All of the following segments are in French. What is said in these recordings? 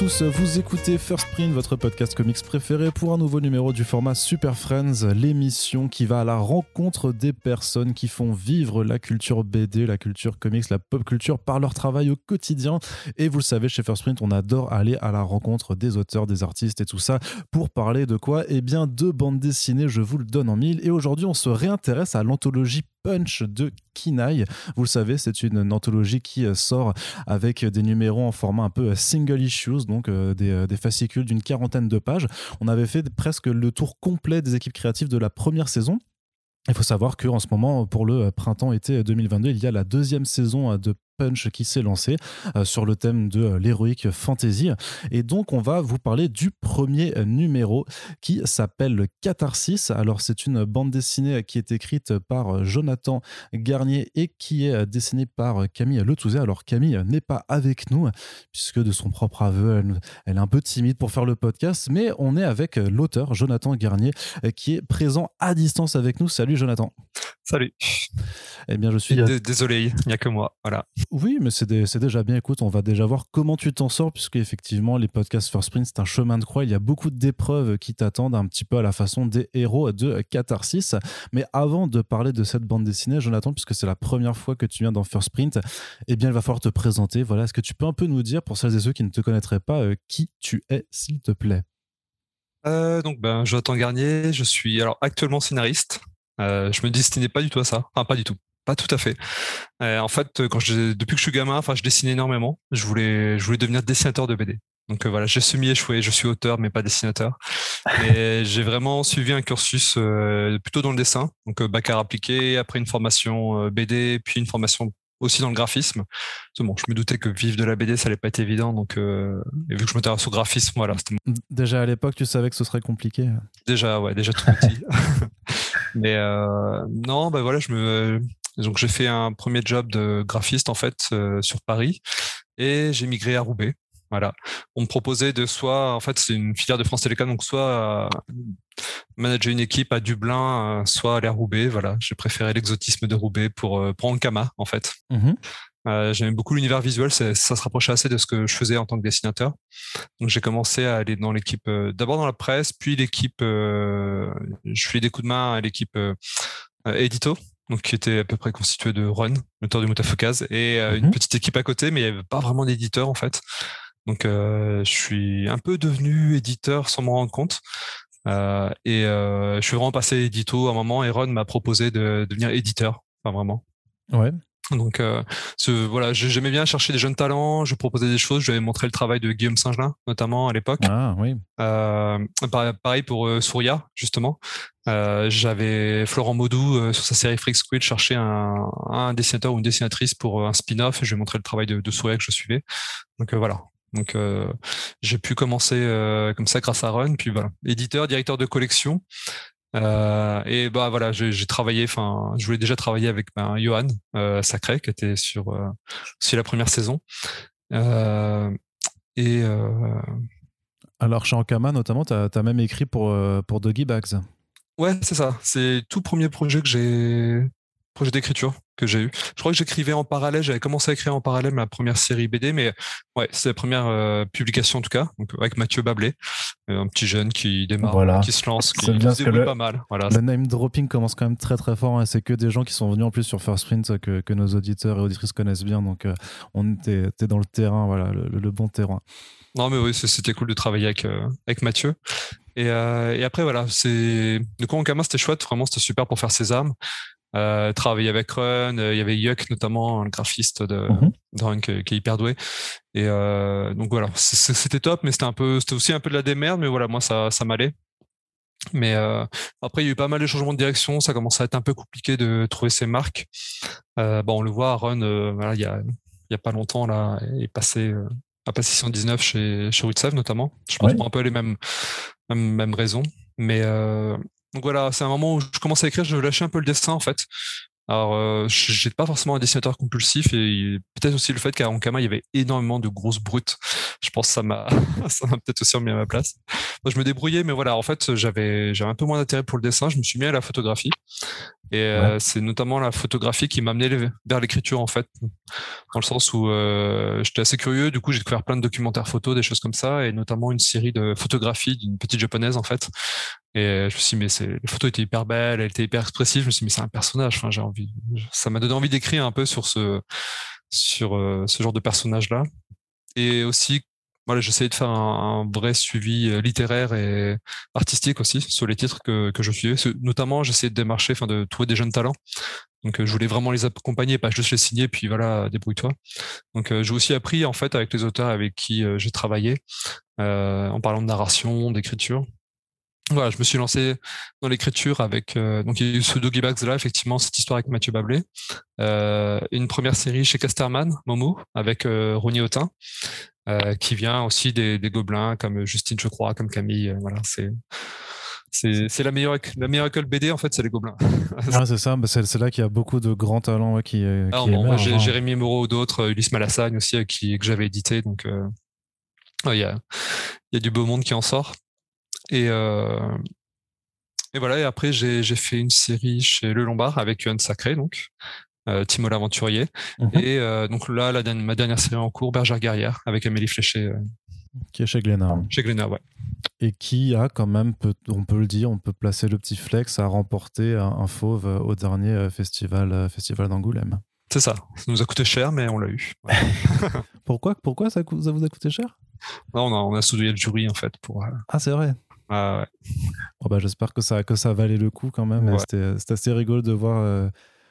vous écoutez First Print, votre podcast comics préféré pour un nouveau numéro du format Super Friends, l'émission qui va à la rencontre des personnes qui font vivre la culture BD, la culture comics, la pop culture par leur travail au quotidien. Et vous le savez, chez First Print, on adore aller à la rencontre des auteurs, des artistes et tout ça pour parler de quoi? Eh bien, de bandes dessinées, je vous le donne en mille. Et aujourd'hui, on se réintéresse à l'anthologie Punch de Kinaï. Vous le savez, c'est une anthologie qui euh, sort avec des numéros en format un peu euh, single issues, donc euh, des, des fascicules d'une quarantaine de pages. On avait fait presque le tour complet des équipes créatives de la première saison. Il faut savoir qu'en ce moment, pour le printemps-été 2022, il y a la deuxième saison de Punch qui s'est lancé euh, sur le thème de euh, l'héroïque fantasy. Et donc, on va vous parler du premier numéro qui s'appelle Catharsis. Alors, c'est une bande dessinée qui est écrite par Jonathan Garnier et qui est dessinée par Camille Letouzet. Alors, Camille n'est pas avec nous, puisque de son propre aveu, elle, est un peu timide pour faire le podcast, mais on est avec l'auteur Jonathan Garnier qui est présent à distance avec nous. Salut, Jonathan. Salut. Eh bien, je suis. Désolé, il n'y a que moi. Voilà. Oui, mais c'est déjà bien. Écoute, on va déjà voir comment tu t'en sors, puisque effectivement, les podcasts First Sprint, c'est un chemin de croix. Il y a beaucoup d'épreuves qui t'attendent, un petit peu à la façon des héros de Catharsis. Mais avant de parler de cette bande dessinée, Jonathan, puisque c'est la première fois que tu viens dans First Sprint, eh bien, il va falloir te présenter. Voilà, est-ce que tu peux un peu nous dire, pour celles et ceux qui ne te connaîtraient pas, euh, qui tu es, s'il te plaît? Euh, donc ben Jonathan Garnier, je suis alors actuellement scénariste. Euh, je me destinais pas du tout à ça, enfin pas du tout. Pas tout à fait. Euh, en fait, quand je, depuis que je suis gamin, enfin, je dessinais énormément. Je voulais, je voulais devenir dessinateur de BD. Donc euh, voilà, j'ai semi-échoué. Je suis auteur, mais pas dessinateur. Et j'ai vraiment suivi un cursus euh, plutôt dans le dessin, donc bac à appliqué, après une formation BD, puis une formation aussi dans le graphisme. Bon, je me doutais que vivre de la BD, ça allait pas être évident. Donc, et vu que je m'intéresse au graphisme, voilà. Déjà à l'époque, tu savais que ce serait compliqué. Déjà, ouais, déjà tout petit. Mais non, bah voilà, je me, donc j'ai fait un premier job de graphiste en fait euh, sur Paris et j'ai migré à Roubaix. Voilà. On me proposait de soit, en fait, c'est une filière de France Télécom, donc soit euh, manager une équipe à Dublin, euh, soit aller à Roubaix. Voilà. J'ai préféré l'exotisme de Roubaix pour prendre Kama, en fait. Mmh j'aimais beaucoup l'univers visuel, ça, se rapprochait assez de ce que je faisais en tant que dessinateur. Donc j'ai commencé à aller dans l'équipe, d'abord dans la presse, puis l'équipe, je fais des coups de main à l'équipe édito, donc qui était à peu près constitué de Ron, l'auteur du Mutafukaz, et euh, une mhm. petite équipe à côté, mais il n'y avait pas vraiment d'éditeur en fait. Donc euh, je suis un peu devenu éditeur sans m'en rendre compte. Euh, et je suis vraiment passé édito à un moment et Ron m'a proposé de, devenir éditeur. Enfin vraiment. Ouais. Donc euh, ce, voilà, j'aimais bien chercher des jeunes talents, je proposais des choses, je vais montrer le travail de Guillaume Singelin notamment à l'époque. Ah oui. Euh, pareil pour euh, Souria justement. Euh, j'avais Florent Maudou euh, sur sa série Freak Squid chercher un, un, dessinateur ou une dessinatrice pour un spin-off et je vais montrer le travail de, de Souria que je suivais. Donc voilà. Donc j'ai pu commencer comme ça grâce à Run, puis voilà, éditeur, directeur de collection. Euh, et bah voilà, j'ai travaillé, enfin, je voulais déjà travailler avec ben, Johan euh, Sacré, qui était sur euh, aussi la première saison. Euh, et alors chez Ankama notamment, tu as, as, même écrit pour pour Doggy Bags. Ouais, c'est ça. C'est tout premier projet que j'ai projet d'écriture que j'ai eu. Je crois que j'écrivais en parallèle, j'avais commencé à écrire en parallèle ma première série BD, mais ouais, c'est la première euh, publication en tout cas, donc, avec Mathieu Bablé, euh, un petit jeune qui démarre, qui se lance, qui se débrouille pas mal. Voilà. Le name dropping commence quand même très très fort, hein. c'est que des gens qui sont venus en plus sur First Print que, que nos auditeurs et auditrices connaissent bien, donc euh, on était, dans le terrain, voilà, le, bon terrain. Non mais oui, c'était cool de travailler avec, avec Mathieu. Et, et, après, voilà, c'est. Du coup, en c'était chouette, vraiment, c'était super pour faire ses armes. Euh, travailler avec Run, euh, il y avait Yuck notamment, le graphiste de, mm Run qui, est hyper doué. Et euh, donc voilà, c'était top, mais c'était un peu, c'était aussi un peu de la démerde, mais voilà, moi ça, ça m'allait. Mais euh, après, il y a eu pas mal de changements de direction, ça commence à être un peu compliqué de trouver ses marques. Euh, bon, on le voit, Run, euh, voilà, il y a, il y a pas longtemps là, est passé à passé 619 chez chez Witsev notamment. Je pense pour un peu les mêmes mêmes, mêmes raisons, mais donc voilà, c'est un moment où je commence à écrire, je lâchais un peu le dessin en fait. Alors, euh, j'étais pas forcément un dessinateur compulsif et peut-être aussi le fait qu'à Ankama, il y avait énormément de grosses brutes. Je pense que ça m'a, ça m'a peut-être aussi remis à ma place. Moi, je me débrouillais, mais voilà, en fait, j'avais, j'avais un peu moins d'intérêt pour le dessin. Je me suis mis à la photographie. Et euh, c'est notamment la photographie qui m'a amené vers l'écriture en fait, dans le sens où euh, j'étais assez curieux. Du coup, j'ai découvert plein de documentaires photos, des choses comme ça, et notamment une série de photographies d'une petite japonaise en fait. Et je me suis dit, mais c'est, les photos étaient hyper belles, elle était hyper expressive. Je me suis dit, mais c'est un personnage. Enfin, j'ai envie, ça m'a donné envie d'écrire un peu sur ce, sur euh, ce genre de personnage là. Et aussi voilà, j'essayais de faire un, vrai suivi euh, littéraire et artistique aussi sur les titres que, que je suivais. Notamment, j'essayais de démarcher, enfin de trouver des jeunes talents. Donc, euh, je voulais vraiment les accompagner, pas juste les signer, puis voilà, débrouille-toi. Donc, euh, j'ai aussi appris en fait avec les auteurs avec qui j'ai travaillé, en parlant de narration, d'écriture. Voilà, je me suis lancé dans l'écriture avec donc il y a eu ce Doggy Bags là, effectivement, cette histoire avec Mathieu Bablé, une première série chez Casterman, Momo, avec Ronnie Autin, euh, qui vient aussi des, des, gobelins comme Justine, je crois, comme Camille. Euh, voilà, c'est c'est la meilleure la meilleure école BD en fait, c'est les gobelins. ah, c'est ça, bah, c'est là qu'il y a beaucoup de grands talents qui, euh, ah, qui bon, j'ai Jérémy Moreau ou d'autres, Ulysse Malassagne aussi qui que j'avais édité, donc il y a il y a du beau monde qui en sort. Et et voilà, et après j'ai fait une série chez Le Lombard avec Yohan Sacré, donc euh, Timo l'aventurier. Mhm. Et euh, donc là, la, ma dernière série en cours, Bergère guerrière, avec Amélie Fléché. Euh, qui est chez Glénat. Chez Glénat, ouais. Et qui a quand même, on peut le dire, on peut placer le petit flex à remporter un, fauve au dernier festival, festival d'Angoulême. C'est ça. Ça nous a coûté cher, mais on l'a eu. pourquoi, pourquoi ça, ça, vous a coûté cher? Non, on a, on a soudé le jury en fait pour. Ah, c'est vrai. Ah ouais. Oh, bah, J'espère que ça, que ça valait le coup quand même. C'était assez rigolo de voir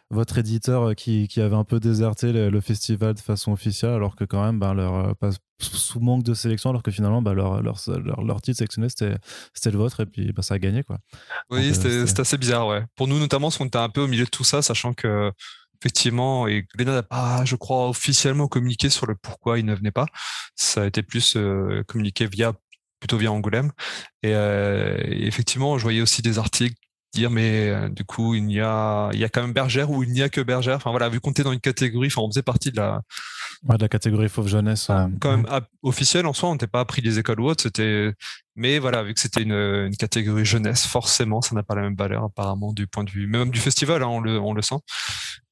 votre éditeur euh, qui, qui, avait un peu déserté le, festival de façon officielle, alors que quand même, ben, leur, euh, pas, sous manque de sélection, alors que finalement, ben, leur, leur, leur, titre sélectionné, c'était le vôtre, et puis ben, ça a gagné. Quoi. Oui, euh, c'était assez bizarre, ouais. Pour nous, notamment, parce qu'on était un peu au milieu de tout ça, sachant que effectivement, et Glénat n'a pas, je crois, officiellement communiqué sur le pourquoi il ne venait pas. Ça a été plus communiqué via plutôt via Angoulême. Et, et, effectivement, je voyais aussi des articles dire mais euh, du coup il y a il y a quand même bergère ou il n'y a que bergère. Enfin voilà vu qu'on était dans une catégorie enfin on faisait partie de la de la catégorie fauve jeunesse ah, quand même officielle en soi on n'était pas pris des écoles ou autre c'était mais voilà vu que c'était une, une, catégorie jeunesse forcément ça n'a pas la même valeur apparemment du point de vue même du festival hein, on le on le sent.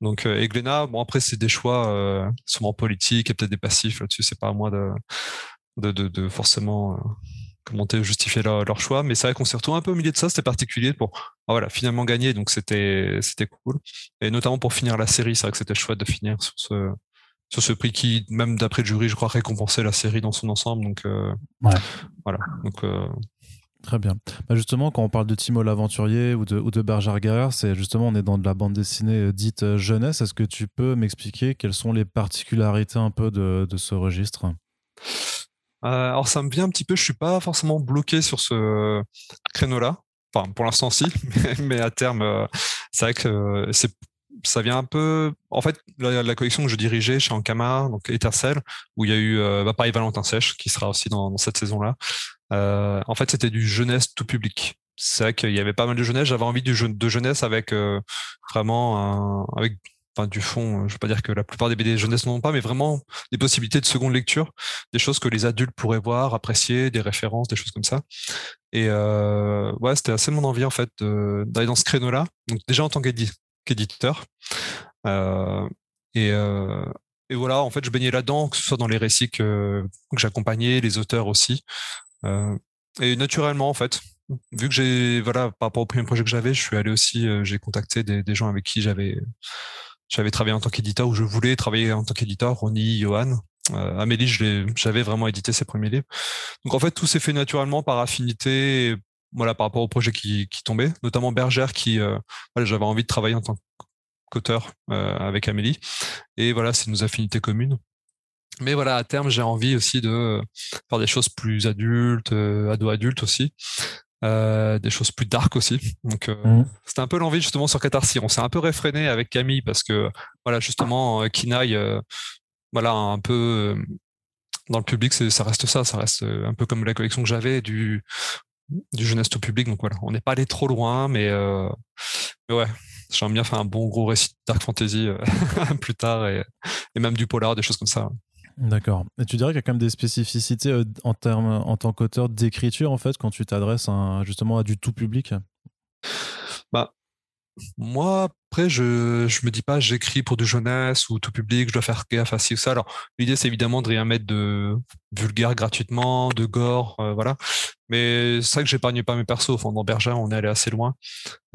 Donc euh, et Glénat bon après c'est des choix euh, sûrement politiques et peut-être des passifs là-dessus c'est pas à moi de de, de, de forcément euh, comment justifier leur, leur, choix. Mais c'est vrai qu'on s'est retrouvé un peu au milieu de ça, c'était particulier pour ah, voilà, finalement gagner, donc c'était c'était cool. Et notamment pour finir la série, c'est vrai que c'était chouette de finir sur ce sur ce prix qui, même d'après le jury, je crois, récompensait la série dans son ensemble. Donc euh, voilà. Donc euh, Très bien. Bah justement, quand on parle de Timo l'aventurier ou de, ou de Guerrère, c'est justement, on est dans de la bande dessinée dite jeunesse. Est-ce que tu peux m'expliquer quelles sont les particularités un peu de, de ce registre? Alors ça me vient un petit peu, je suis pas forcément bloqué sur ce créneau-là. Enfin, pour l'instant si, mais, à terme, euh, c'est vrai que euh, ça vient un peu. En fait, la, collection que je dirigeais chez Ankama, donc Ethercell, où il y a eu bah, pareil Valentin Sèche, qui sera aussi dans, cette saison-là. en fait, c'était du jeunesse tout public. C'est vrai qu'il y avait pas mal de jeunesse. J'avais envie de jeunesse avec vraiment avec enfin du fond, euh, je veux pas dire que la plupart des BD jeunesse n'ont pas, mais vraiment des possibilités de seconde lecture, des choses que les adultes pourraient voir, apprécier, des références, des choses comme ça. Et euh, ouais, c'était assez mon envie en fait d'aller dans ce créneau-là. Donc déjà en tant qu'éditeur. Euh, et, voilà, en fait, je baignais là-dedans, que ce soit dans les récits que, j'accompagnais, les auteurs aussi. Et naturellement, en fait, vu que j'ai voilà par rapport au premier projet que j'avais, je suis allé aussi, j'ai contacté des, gens avec qui j'avais j'avais travaillé en tant qu'éditeur ou je voulais travailler en tant qu'éditeur, Ronnie, Johan. Euh, Amélie, j'avais vraiment édité ses premiers livres. Donc en fait, tout s'est fait naturellement par affinité, voilà, par rapport au projet qui, qui tombait, notamment Bergère, qui, euh, voilà, j'avais envie de travailler en tant qu'auteur euh, avec Amélie, et voilà, c'est nos affinités communes. Mais voilà, à terme, j'ai envie aussi de faire des choses plus adultes, euh, ado-adultes aussi. Euh, des choses plus dark aussi. Donc euh, mmh. c'était un peu l'envie justement sur Catharsis. On s'est un peu réfréné avec Camille parce que voilà justement euh, Kinaï, voilà un peu dans le public, ça reste ça, ça reste un peu comme la collection que j'avais du du jeunesse au public. Donc voilà, on n'est pas allé trop loin, mais, mais ouais, j'aimerais bien faire un bon gros récit de dark fantasy plus tard et, et, même du polar, des choses comme ça. D'accord. Et tu dirais qu'il y a quand même des spécificités euh, en, termes, en tant qu'auteur d'écriture, en fait, quand tu t'adresses justement à du tout public? Bah, moi, après, je, je me dis pas, j'écris pour du jeunesse ou tout public, je dois faire gaffe à ci ou ça. Alors, l'idée, c'est évidemment de rien mettre de vulgaire gratuitement, de gore, euh, voilà. Mais c'est vrai que j'épargne pas mes persos. Enfin, dans Bergère, on est allé assez loin.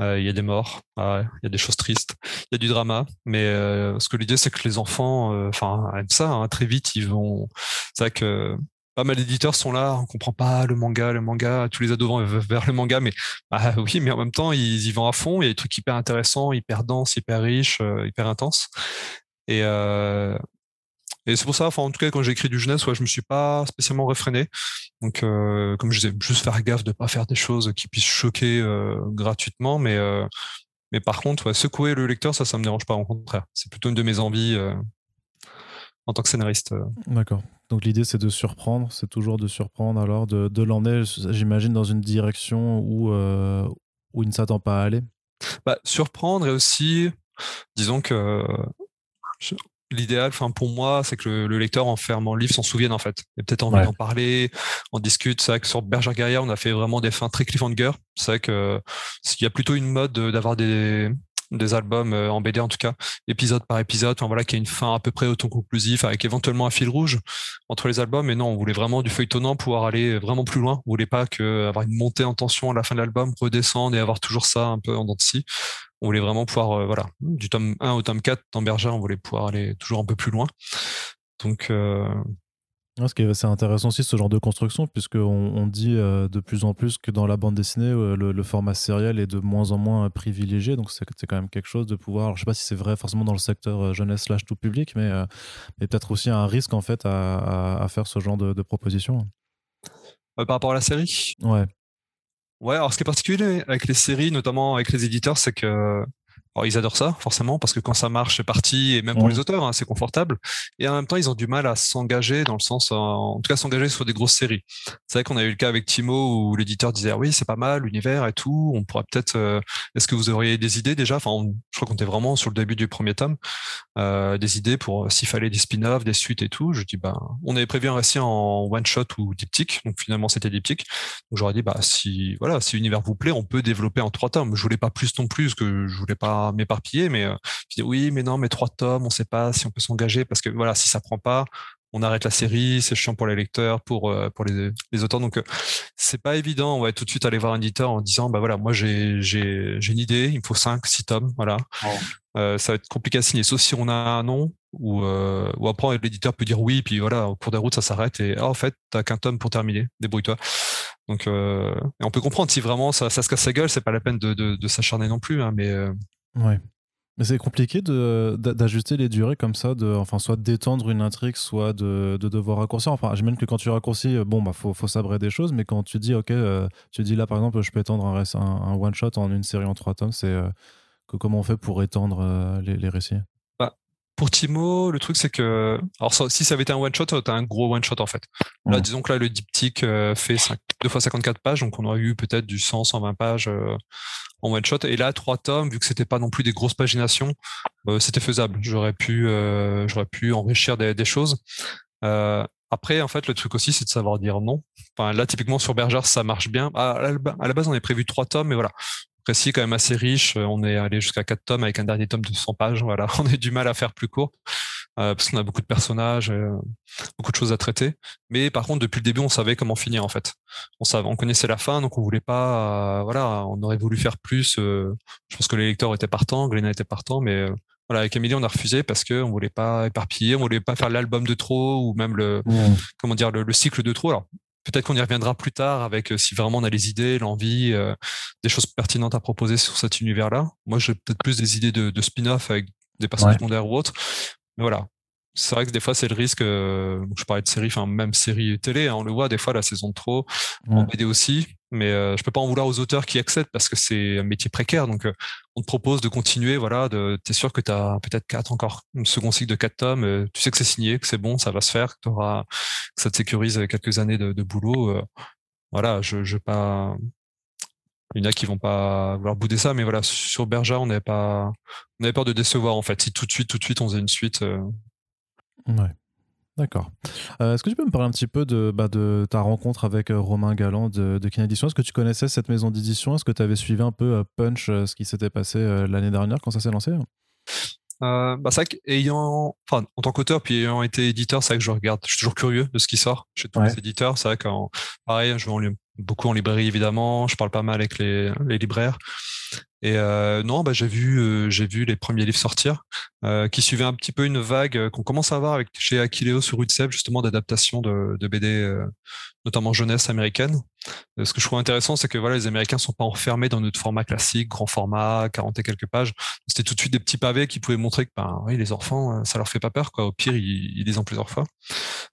Euh, il y a des morts, il y a des choses tristes, il y a du drama. Mais euh, ce que l'idée, c'est que les enfants, enfin, aiment ça. Hein, très vite, ils vont. C'est vrai que pas mal d'éditeurs sont là, on comprend pas le manga, le manga, tous les ados vont vers le manga, mais bah, oui, mais en même temps, ils y vont à fond. Il y a des trucs hyper intéressants, hyper denses, hyper riches, euh, hyper intenses. Et, euh, et c'est pour ça, en tout cas, quand j'ai écrit du jeunesse, ouais, je me suis pas spécialement réfréné. Donc, euh, comme je disais, juste faire gaffe de pas faire des choses qui puissent choquer gratuitement, mais mais par contre, ouais, secouer le lecteur, ça, ça me dérange pas. Au contraire, c'est plutôt une de mes envies en tant que scénariste. D'accord. Donc l'idée c'est de surprendre, c'est toujours de surprendre alors, de, de l'emmener, j'imagine, dans une direction où, euh, où il ne s'attend pas à aller. Bah, surprendre et aussi, disons que l'idéal, enfin pour moi, c'est que le, lecteur en fermant le livre s'en souvienne en fait. Et peut-être envie d'en parler, on discute. C'est vrai que sur Berger Guerrière, on a fait vraiment des fins très cliffhanger. C'est vrai que il y a plutôt une mode d'avoir des des albums euh, en BD en tout cas, épisode par épisode, enfin voilà, qui a une fin à peu près autoconclusif avec éventuellement un fil rouge entre les albums. Mais non, on voulait vraiment du feuilletonnant, pouvoir aller vraiment plus loin. On voulait pas que avoir une montée en tension à la fin de l'album, redescendre et avoir toujours ça un peu en dents. On voulait vraiment pouvoir, euh, voilà, du tome 1 au tome 4 dans Berger, on voulait pouvoir aller toujours un peu plus loin. Donc, euh, ce qui est assez intéressant aussi, ce genre de construction, puisqu'on on dit euh, de plus en plus que dans la bande dessinée, euh, le, format sériel est de moins en moins privilégié. Donc, c'est quand même quelque chose de pouvoir. je ne sais pas si c'est vrai forcément dans le secteur euh, jeunesse slash tout public, mais, mais peut-être aussi un risque en fait à, faire ce genre de, de proposition. par rapport à la série? Ouais. Ouais, alors ce qui est particulier avec les séries, notamment avec les éditeurs, c'est que alors, ils adorent ça, forcément, parce que quand ça marche, c'est parti, et même pour les auteurs, hein, c'est confortable. Et en même temps, ils ont du mal à s'engager, dans le sens, en tout cas, s'engager sur des grosses séries. C'est vrai qu'on a eu le cas avec Timo, où l'éditeur disait, ah oui, c'est pas mal, l'univers et tout, on pourra peut-être, euh, est-ce que vous auriez des idées déjà? Enfin, je crois qu'on était vraiment sur le début du premier tome, euh, des idées pour euh, s'il fallait des spin-offs, des suites et tout. Je dis, bah, on avait prévu un récit en one-shot ou diptyque, donc finalement, c'était diptyque. Donc, j'aurais dit, bah, si, voilà, si l'univers vous plaît, on peut développer en trois tomes. Je voulais pas plus non plus, que je voulais pas m'éparpiller, mais euh, je dis oui, mais non, mais trois tomes, on sait pas si on peut s'engager parce que voilà, si ça prend pas, on arrête la série, c'est chiant pour les lecteurs, pour euh, pour les, les auteurs. Donc euh, c'est pas évident. On va tout de suite aller voir un éditeur en disant bah voilà, moi j'ai j'ai j'ai une idée, il me faut cinq, six tomes, voilà. ça va être compliqué à signer, sauf si on a un nom ou ou après l'éditeur peut dire oui, puis voilà, au cours des routes ça s'arrête et ah, en fait t'as qu'un tome pour terminer, débrouille-toi. Donc on peut comprendre si vraiment ça, ça se casse la gueule, c'est pas la peine de, de, de s'acharner non plus, hein, mais Ouais. Mais c'est compliqué d'ajuster les durées comme ça, de, enfin, soit d'étendre une intrigue, soit de, de, devoir raccourcir. Enfin, j'imagine que quand tu raccourcis, euh, bon, bah, faut, sabrer des choses, mais quand tu dis, OK, euh, tu dis là, par exemple, je peux étendre un, un, one-shot en une série en trois tomes, c'est euh, comment on fait pour étendre les, récits? Pour Timo, le truc, c'est que, alors, si ça avait été un one-shot, t'as un gros one-shot, en fait. Là, disons que là, le diptyque fait 5, 2 fois 54 pages, donc on aurait eu peut-être du 100, 120 pages en one shot. Et là, trois tomes, vu que c'était pas non plus des grosses paginations, euh, c'était faisable. J'aurais pu, euh, j'aurais pu enrichir des, des choses. Euh, après, en fait, le truc aussi, c'est de savoir dire non. Enfin, là, typiquement sur Berger, ça marche bien. À, la base, on avait prévu trois tomes, mais voilà. Précis, quand même assez riche. On est allé jusqu'à quatre tomes avec un dernier tome de 100 pages. Voilà, on a du mal à faire plus court. Euh, parce qu'on a beaucoup de personnages, euh, beaucoup de choses à traiter. Mais par contre, depuis le début, on savait comment finir en fait. On savait, on connaissait la fin, donc on voulait pas, euh, voilà, on aurait voulu faire plus. je pense que les lecteurs étaient partants, Glénat était partant, mais voilà, avec Amélie, on a refusé parce que on voulait pas éparpiller, on voulait pas faire l'album de trop ou même le, comment dire, le, cycle de trop. Alors peut-être qu'on y reviendra plus tard avec si vraiment on a les idées, l'envie, des choses pertinentes à proposer sur cet univers-là. Moi, j'ai peut-être plus des idées de, de spin-off avec des personnages secondaires ou autres voilà. C'est vrai que des fois, c'est le risque. Euh, je parlais de série, enfin, même série télé, hein, on le voit des fois, la saison de trop, en BD aussi. Mais euh, je peux pas en vouloir aux auteurs qui accèdent parce que c'est un métier précaire. Donc, euh, on te propose de continuer. Voilà, de, t'es sûr que tu as peut-être quatre encore, un second cycle de quatre tomes. tu sais que c'est signé, que c'est bon, ça va se faire, que, auras, que ça te sécurise quelques années de, de boulot. voilà, je, je pas. Il y en a qui vont pas vouloir bouder ça, mais voilà, sur Berger, on n'avait pas, on avait peur de décevoir en fait. Si tout de suite, tout de suite, on faisait une suite. Euh. Ouais. D'accord. Euh, est-ce que tu peux me parler un petit peu de, bah, de ta rencontre avec euh, Romain Galland de, de Kin Edition? Est-ce que tu connaissais cette maison d'édition? Est-ce que tu avais suivi un peu Punch, ce qui s'était passé l'année dernière quand ça s'est lancé? Euh, bah, enfin, en tant qu'auteur, puis ayant été éditeur, c'est vrai que je regarde, je suis toujours curieux de ce qui sort chez tous les éditeurs. C'est vrai qu'en, pareil, je vais en, beaucoup en librairie évidemment, je parle pas mal avec les, les libraires. Et euh, non, bah, j'ai vu, euh, j'ai vu les premiers livres sortir, euh, qui suivaient un petit peu une vague qu'on commence à avoir avec chez Aquileo sur Utseb, justement d'adaptation de, BD, notamment jeunesse américaine. ce que je trouve intéressant, c'est que voilà, les Américains sont pas enfermés dans notre format classique, grand format, 40 et quelques pages. C'était tout de suite des petits pavés qui pouvaient montrer que, ben, oui, les enfants, ça leur fait pas peur, quoi. Au pire, ils, ils lisent en plusieurs fois.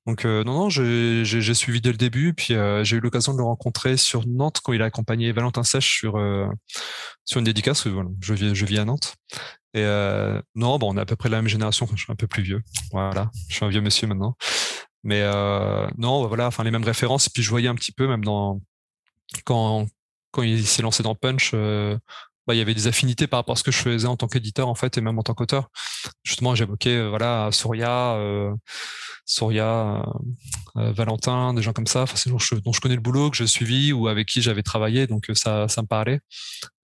Donc non, non, j'ai suivi dès le début, puis j'ai eu l'occasion de le rencontrer sur Nantes quand il a accompagné Valentin Sèche sur sur une dédicace, voilà, je vis, je vis à Nantes. Et euh, non, bon, on est à peu près la même génération. je suis un peu plus vieux. Voilà, je suis un vieux monsieur maintenant. Mais euh, non, voilà, enfin les mêmes références. Et puis je voyais un petit peu, même dans quand quand il s'est lancé dans Punch, euh, bah, il y avait des affinités par rapport à ce que je faisais en tant qu'éditeur en fait, et même en tant qu'auteur. Justement, j'évoquais euh, voilà Soria. Euh, Soria, euh, Valentin, des gens comme ça, enfin, c'est dont je, dont je connais le boulot, que je suivi ou avec qui j'avais travaillé, donc euh, ça, ça me parlait.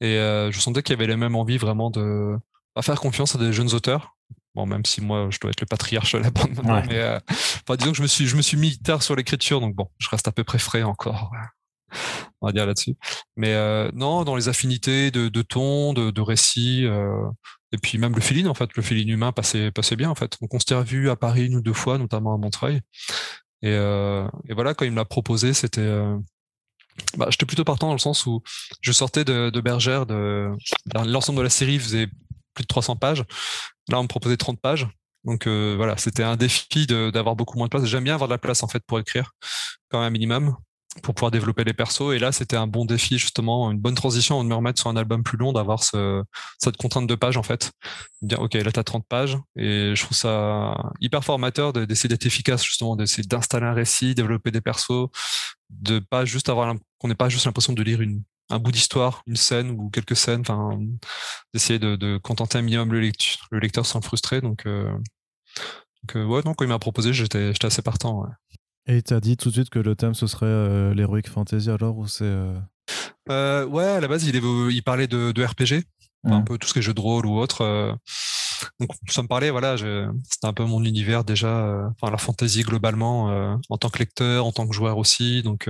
Et euh, je sentais qu'il y avait la même envie vraiment de pas faire confiance à des jeunes auteurs. Bon, même si moi, je dois être le patriarche de la bande maintenant, mais euh, enfin, disons que je me suis, je me suis mis tard sur l'écriture, donc bon, je reste à peu près frais encore on va dire là-dessus. Mais euh, non, dans les affinités de, ton, de, récit, euh, et puis même le feeling, en fait, le feeling humain passait, passait bien, en fait. Donc on s'était revu à Paris une ou deux fois, notamment à Montreuil. Et, euh, voilà, quand il me l'a proposé, c'était... Bah, j'étais plutôt partant dans le sens où je sortais de, Bergère, de, l'ensemble de la série faisait plus de 300 pages. Là, on me proposait 30 pages. Donc voilà, c'était un défi d'avoir beaucoup moins de place. J'aime bien avoir de la place en fait pour écrire, quand même un minimum pour pouvoir développer les persos. Et là, c'était un bon défi, justement, une bonne transition de me remettre sur un album plus long, d'avoir ce, cette contrainte de pages, en fait. Dire, OK, là, t'as 30 pages. Et je trouve ça hyper formateur d'essayer d'être efficace, justement, d'essayer d'installer un récit, développer des persos, de pas juste avoir, qu'on n'ait pas juste l'impression de lire une, un bout d'histoire, une scène ou quelques scènes, enfin, d'essayer de, de, contenter un minimum le lecteur, le lecteur sans frustrer. Donc, euh, donc euh, ouais, non, quand il m'a proposé, j'étais, j'étais assez partant. Ouais. Et tu as dit tout de suite que le thème ce serait euh, l'heroic fantasy alors ou c'est euh... Euh, ouais à la base il, il parlait de, de RPG un peu tout ce qui est jeu de rôle ou autre euh. donc ça me parlait voilà c'était un peu mon univers déjà enfin la fantasy globalement en tant que lecteur en tant que joueur aussi donc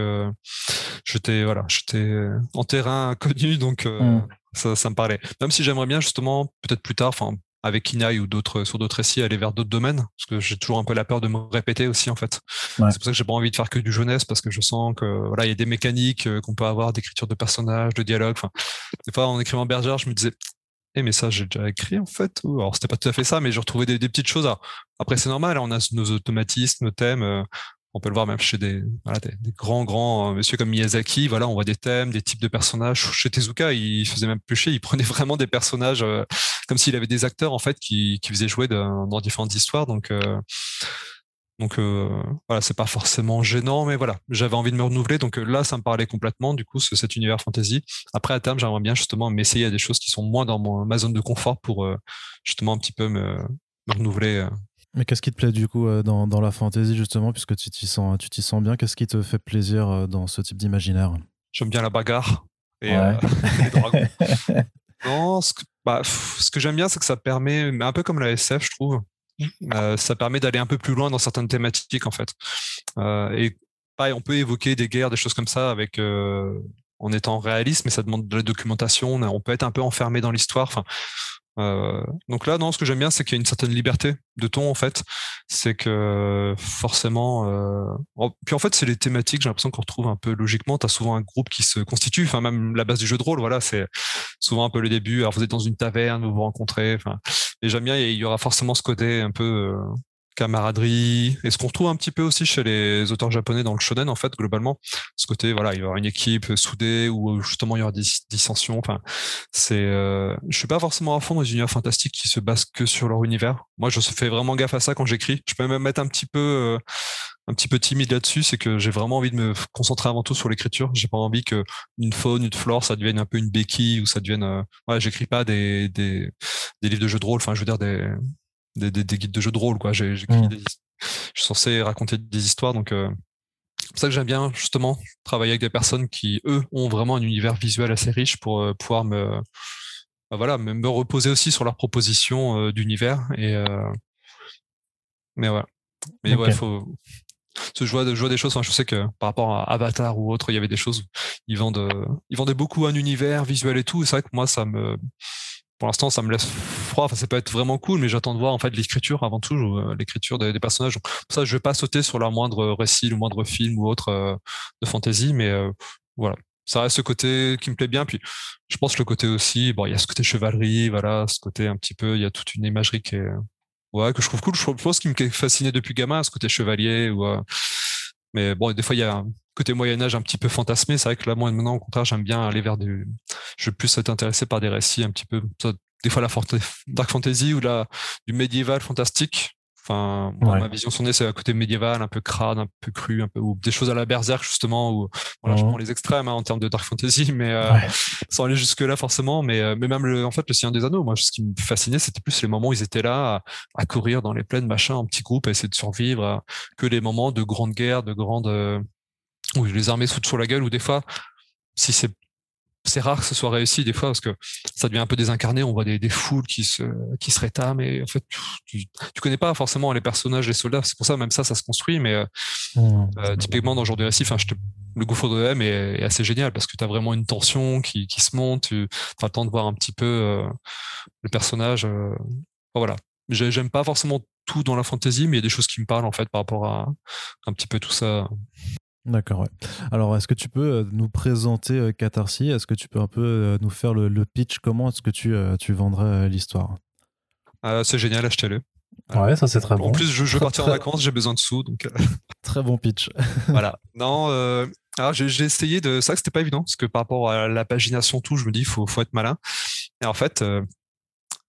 j'étais voilà j'étais en terrain inconnu donc mm. ça, ça me parlait même si j'aimerais bien justement peut-être plus tard enfin avec Inai ou d'autres sur d'autres récits aller vers d'autres domaines parce que j'ai toujours un peu la peur de me répéter aussi en fait. C'est pour ça que j'ai pas envie de faire que du jeunesse parce que je sens que voilà il y a des mécaniques euh, qu'on peut avoir d'écriture de personnages de dialogue enfin des fois en écrivant Berger je me disais eh mais ça j'ai déjà écrit en fait alors c'était pas tout à fait ça mais je retrouvais des, des petites choses. Après c'est normal on a nos automatismes nos thèmes euh, on peut le voir même chez des, voilà, des, grands, grands euh, comme Miyazaki. Voilà, on voit des thèmes, des types de personnages. Chez Tezuka, il faisait même plus. Il prenait vraiment des personnages euh, comme s'il avait des acteurs en fait qui, qui faisaient jouer dans, différentes histoires. Donc, euh, donc euh, voilà, c'est pas forcément gênant, mais voilà, j'avais envie de me renouveler. Donc euh, là, ça me parlait complètement. Du coup, cet univers fantasy. Après, à terme, j'aimerais bien justement m'essayer à des choses qui sont moins dans mon, ma zone de confort pour justement un petit peu me, me renouveler mais qu'est-ce qui te plaît du coup euh, dans, dans la fantasy justement, puisque tu t'y sens, tu t'y sens bien? Qu'est-ce qui te fait plaisir euh, dans ce type d'imaginaire? J'aime bien la bagarre et, euh, les dragons. non, ce que, bah, ce que j'aime bien, c'est que ça permet, mais un peu comme la SF, je trouve, euh, ça permet d'aller un peu plus loin dans certaines thématiques en fait. Euh, et pareil, on peut évoquer des guerres, des choses comme ça avec en étant réaliste, mais ça demande de la documentation. On peut être un peu enfermé dans l'histoire. Enfin, euh, donc là, non, ce que j'aime bien, c'est qu'il y a une certaine liberté de ton, en fait. C'est que forcément, euh... puis en fait, c'est les thématiques. J'ai l'impression qu'on retrouve un peu logiquement. T'as souvent un groupe qui se constitue. Enfin, même la base du jeu de rôle, voilà, c'est souvent un peu le début. Alors, vous êtes dans une taverne, vous vous rencontrez. Et j'aime bien. Il y aura forcément ce côté un peu euh, camaraderie et ce qu'on retrouve un petit peu aussi chez les auteurs japonais dans le shonen en fait globalement? Ce côté voilà il y aura une équipe soudée ou justement il y aura des dissensions enfin c'est euh, je suis pas forcément à fond dans les univers fantastiques qui se basent que sur leur univers moi je fais vraiment gaffe à ça quand j'écris je peux même mettre un petit peu euh, un petit peu timide là-dessus, c'est que j'ai vraiment envie de me concentrer avant tout sur l'écriture. J'ai pas envie que une faune, une flore, ça devienne un peu une béquille ou ça devienne. Euh... Ouais, j'écris pas des, des, des livres de jeux de rôle. Enfin, je veux dire des des, des, des, guides de jeux de rôle quoi j'ai écrit mmh. des, je suis censé raconter des histoires, donc c'est pour ça que j'aime bien justement travailler avec des personnes qui, eux, ont vraiment un univers visuel assez riche pour pouvoir me, bah voilà, me, reposer aussi sur leurs propositions d'univers. Et mais ouais, mais ouais, faut. Je vois, je vois des choses. je sais que par rapport à Avatar ou autre, il y avait des choses. Ils vendent, ils vendaient beaucoup un univers visuel et tout. Et c'est vrai que moi, ça me, pour l'instant, ça me laisse froid. Enfin, ça peut être vraiment cool, mais j'attends de voir en fait l'écriture avant tout, euh, l'écriture des, personnages. Pour ça, je vais pas sauter sur leur moindre récit, le moindre film ou autre euh, de fantasy, mais euh, voilà. Ça reste ce côté qui me plaît bien. Puis, je pense que le côté aussi, bon, il y a ce côté chevalerie, voilà, ce côté un petit peu, il y a toute une imagerie qui est, ouais, que je trouve cool. Je pense qu'il me fasciné depuis gamin, ce côté chevalier ou, mais bon, des fois, il y a un côté Moyen-Âge un petit peu fantasmé. C'est vrai que là, moi, maintenant, au contraire, j'aime bien aller vers des. Je veux plus être intéressé par des récits un petit peu. Des fois, la dark fantasy ou la, du médiéval fantastique. Enfin, ma vision son nez, c'est un côté médiéval, un peu crade, un peu cru, un peu ou des choses à la berserk justement, où voilà, je prends les extrêmes hein, en termes de dark fantasy, mais euh, sans aller jusque là forcément. Mais euh, mais même le, en fait, le Seigneur des Anneaux, moi, ce qui me fascinait, c'était plus les moments où ils étaient là à, courir dans les plaines, machin, en petits groupes, à essayer de survivre, que les moments de grande guerre, de grande euh, où les armées sautent sur la gueule, ou des fois, si c'est c'est rare que ce soit réussi des fois parce que ça devient un peu désincarné. On voit des, des foules qui se qui se rétament et en fait tu, tu connais pas forcément les personnages, les soldats. C'est pour ça même ça ça se construit. Mais euh, mmh. euh typiquement dans enfin je te, le gouffre de M est, est, assez génial parce que tu as vraiment une tension qui, qui se monte. Tu as le temps de voir un petit peu euh, le personnage. Euh, voilà. J'aime pas forcément tout dans la fantasy, mais il y a des choses qui me parlent en fait par rapport à un petit peu tout ça. D'accord, ouais. Alors, est-ce que tu peux euh, nous présenter euh, Catharsis? Est-ce que tu peux un peu euh, nous faire le, pitch? Comment est-ce que tu, tu vendrais l'histoire? C'est génial, achetez-le. Ouais, ça c'est très bon. En plus, je, je veux partir en vacances, j'ai besoin de sous. Donc... très bon pitch. voilà. Non, alors j'ai essayé de. C'est vrai que c'était pas évident, parce que par rapport à la pagination, tout, je me dis, il faut, faut être malin. Et en fait,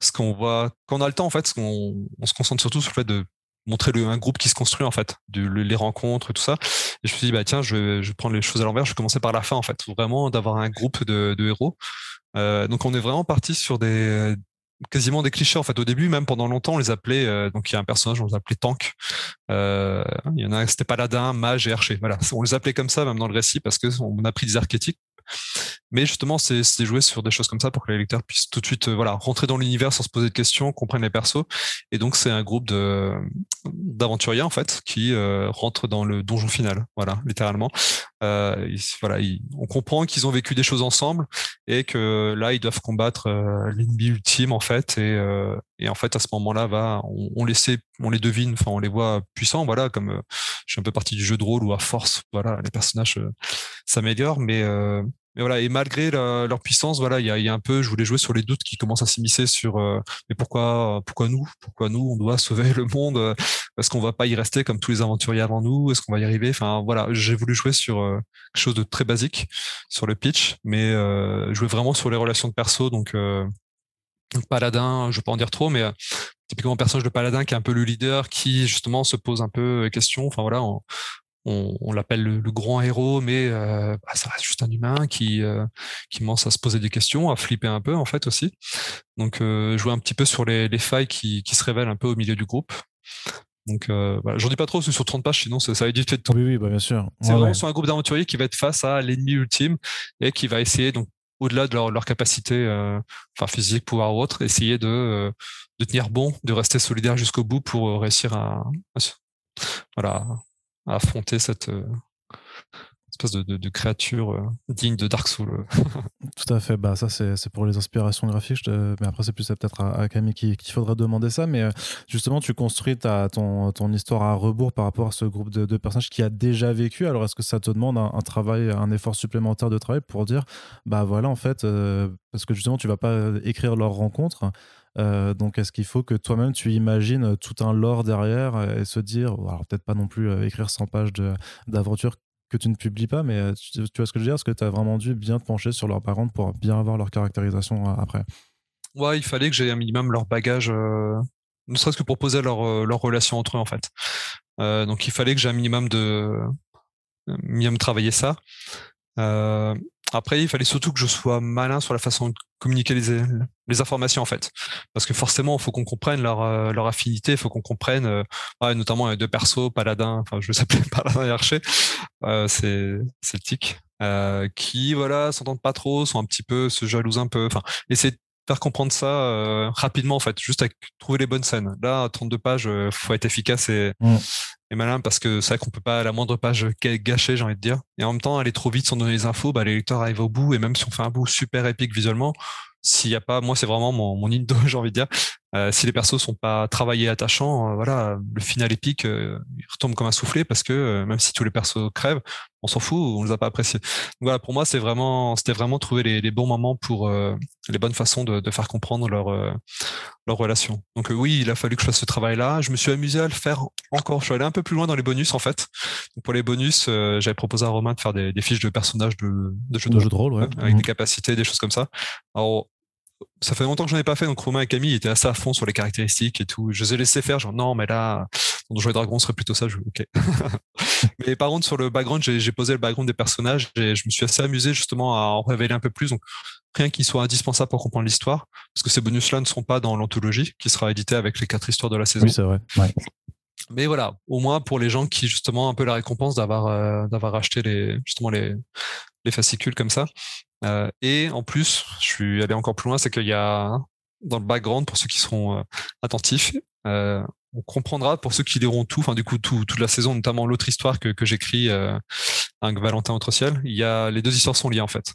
ce qu'on voit, quand on a le temps, en fait, qu'on on se concentre surtout sur le fait de montrer un groupe qui se construit en fait, les rencontres tout ça. Et je me suis dit bah tiens, je vais, prendre les choses à l'envers. Je vais commencer par la fin en fait, vraiment d'avoir un groupe de, de héros. Euh, donc on est vraiment parti sur des quasiment des clichés en fait. Au début, même pendant longtemps, on les appelait. Euh, donc il y a un personnage, on les appelait Tank. Euh, il y en a, c'était Paladin, Mage et Archer. Voilà, on les appelait comme ça même dans le récit parce que on a pris des archétypes mais justement, c'est jouer sur des choses comme ça pour que les lecteurs puissent tout de suite euh, voilà, rentrer dans l'univers sans se poser de questions, comprennent les persos. Et donc, c'est un groupe d'aventuriers, en fait, qui euh, rentrent dans le donjon final, voilà, littéralement. Euh, voilà, on comprend qu'ils ont vécu des choses ensemble et que là, ils doivent combattre euh, l'ennemi ultime, en fait. Et, euh, et en fait, à ce moment-là, on, on, les sait, on les devine, enfin, on les voit puissants, voilà, comme je suis un peu partie du jeu de rôle où à force, voilà, les personnages s'améliorent, mais mais voilà, et malgré leur puissance, voilà, il y a, y a, un peu, je voulais jouer sur les doutes qui commencent à s'immiscer sur, euh, mais pourquoi, pourquoi nous, pourquoi nous, on doit sauver le monde, euh, est-ce qu'on va pas y rester comme tous les aventuriers avant nous, est-ce qu'on va y arriver, enfin voilà, j'ai voulu jouer sur euh, quelque chose de très basique sur le pitch, mais jouer vraiment sur les relations de perso, donc paladin, je vais pas en dire trop, mais typiquement personnage de paladin qui est un peu le leader, qui justement se pose un peu question, enfin voilà, on, l'appelle le, grand héros, mais euh, bah, ça reste juste un humain qui euh, qui commence à se poser des questions, à flipper un peu en fait aussi. Donc euh, jouer un petit peu sur les, failles qui, qui se révèlent un peu au milieu du groupe. Donc voilà, j'en dis pas trop, c'est sur 30 pages, sinon ça, va fait de tout. Oui, oui, bah, bien sûr. C'est vraiment sur un groupe d'aventuriers qui va être face à l'ennemi ultime et qui va essayer donc au-delà de leur, capacité, enfin physique, pouvoir ou autre, essayer de, de tenir bon, de rester solidaire jusqu'au bout pour réussir à, affronter cette euh, espèce de, créature euh, digne de Dark Souls. Tout à fait. Bah, ça, c'est pour les inspirations graphiques. Mais après, c'est plus peut-être à, Camille qu'il faudra demander ça. Mais euh, justement, tu construis ta, ton, ton, histoire à rebours par rapport à ce groupe de, personnages qui a déjà vécu. Alors, est-ce que ça te demande un, travail, un effort supplémentaire de travail pour dire, bah voilà, en fait, parce que justement, tu vas pas écrire leur rencontre. Euh, donc, est-ce qu'il faut que toi-même tu imagines tout un lore derrière et se dire, alors peut-être pas non plus euh, écrire 100 pages d'aventure que tu ne publies pas, mais euh, tu, vois ce que je veux dire? Est-ce que tu as vraiment dû bien te pencher sur leurs parents pour bien avoir leur caractérisation après? Ouais, il fallait que j'ai un minimum leur bagage, ne serait-ce que pour poser leur, leur relation entre eux en fait. donc il fallait que j'ai un minimum de minimum travailler ça. Après, il fallait surtout que je sois malin sur la façon de communiquer les, informations en fait, parce que forcément, il faut qu'on comprenne leur, euh, affinité, il faut qu'on comprenne, euh, notamment les deux persos, Paladin, enfin je vais s'appeler Paladin et Archer, euh, c'est euh, qui voilà s'entendent pas trop, sont un petit peu se jalousent un peu, enfin essayer de faire comprendre ça euh, rapidement en fait, juste avec trouver les bonnes scènes. Là, à 32 pages, euh, faut être efficace et, mm. et malin parce que c'est vrai qu'on peut pas à la moindre page gâcher, j'ai envie de dire. Et en même temps, aller trop vite sans donner les infos, bah, les lecteurs arrivent au bout et même si on fait un bout super épique visuellement, s'il y a pas, moi c'est vraiment mon, mon indo, j'ai envie de dire. Euh, si les persos sont pas travaillés attachants, euh, voilà, le final épique, euh, il retombe comme un soufflé parce que même si tous les persos crèvent, on s'en fout, on les a pas appréciés. Donc, voilà, pour moi c'est vraiment, c'était vraiment trouver les, les, bons moments pour les bonnes façons de, de faire comprendre leur leur relation. Donc oui, il a fallu que je fasse ce travail-là. Je me suis amusé à le faire encore. Je suis allé un peu plus loin dans les bonus en fait. Donc, pour les bonus, j'avais proposé à Romain de faire des, des fiches de personnages de, de jeux de, rôle, ouais. avec mmh. des capacités, des choses comme ça. Alors ça fait longtemps que j'en ai pas fait, donc Romain et Camille étaient assez à fond sur les caractéristiques et tout. Je les ai laissés faire, genre non, mais là, dans Donjons et Dragons serait plutôt ça. Je ok. mais par contre, sur le background, j'ai posé le background des personnages et je me suis assez amusé justement à en révéler un peu plus. Donc rien qui soit indispensable pour comprendre l'histoire, parce que ces bonus-là ne seront pas dans l'anthologie qui sera édité avec les quatre histoires de la saison. Oui, c'est vrai. Mais voilà, au moins pour les gens qui justement un peu la récompense d'avoir euh, d'avoir acheté les justement les les fascicules comme ça. Euh, et en plus, je suis allé encore plus loin, c'est qu'il y a dans le background, pour ceux qui seront euh, attentifs, euh, on comprendra pour ceux qui liront tout, enfin du coup tout, toute la saison, notamment l'autre histoire que, que j'écris, euh, un Valentin Autre Ciel. Il y a les deux histoires sont liées en fait.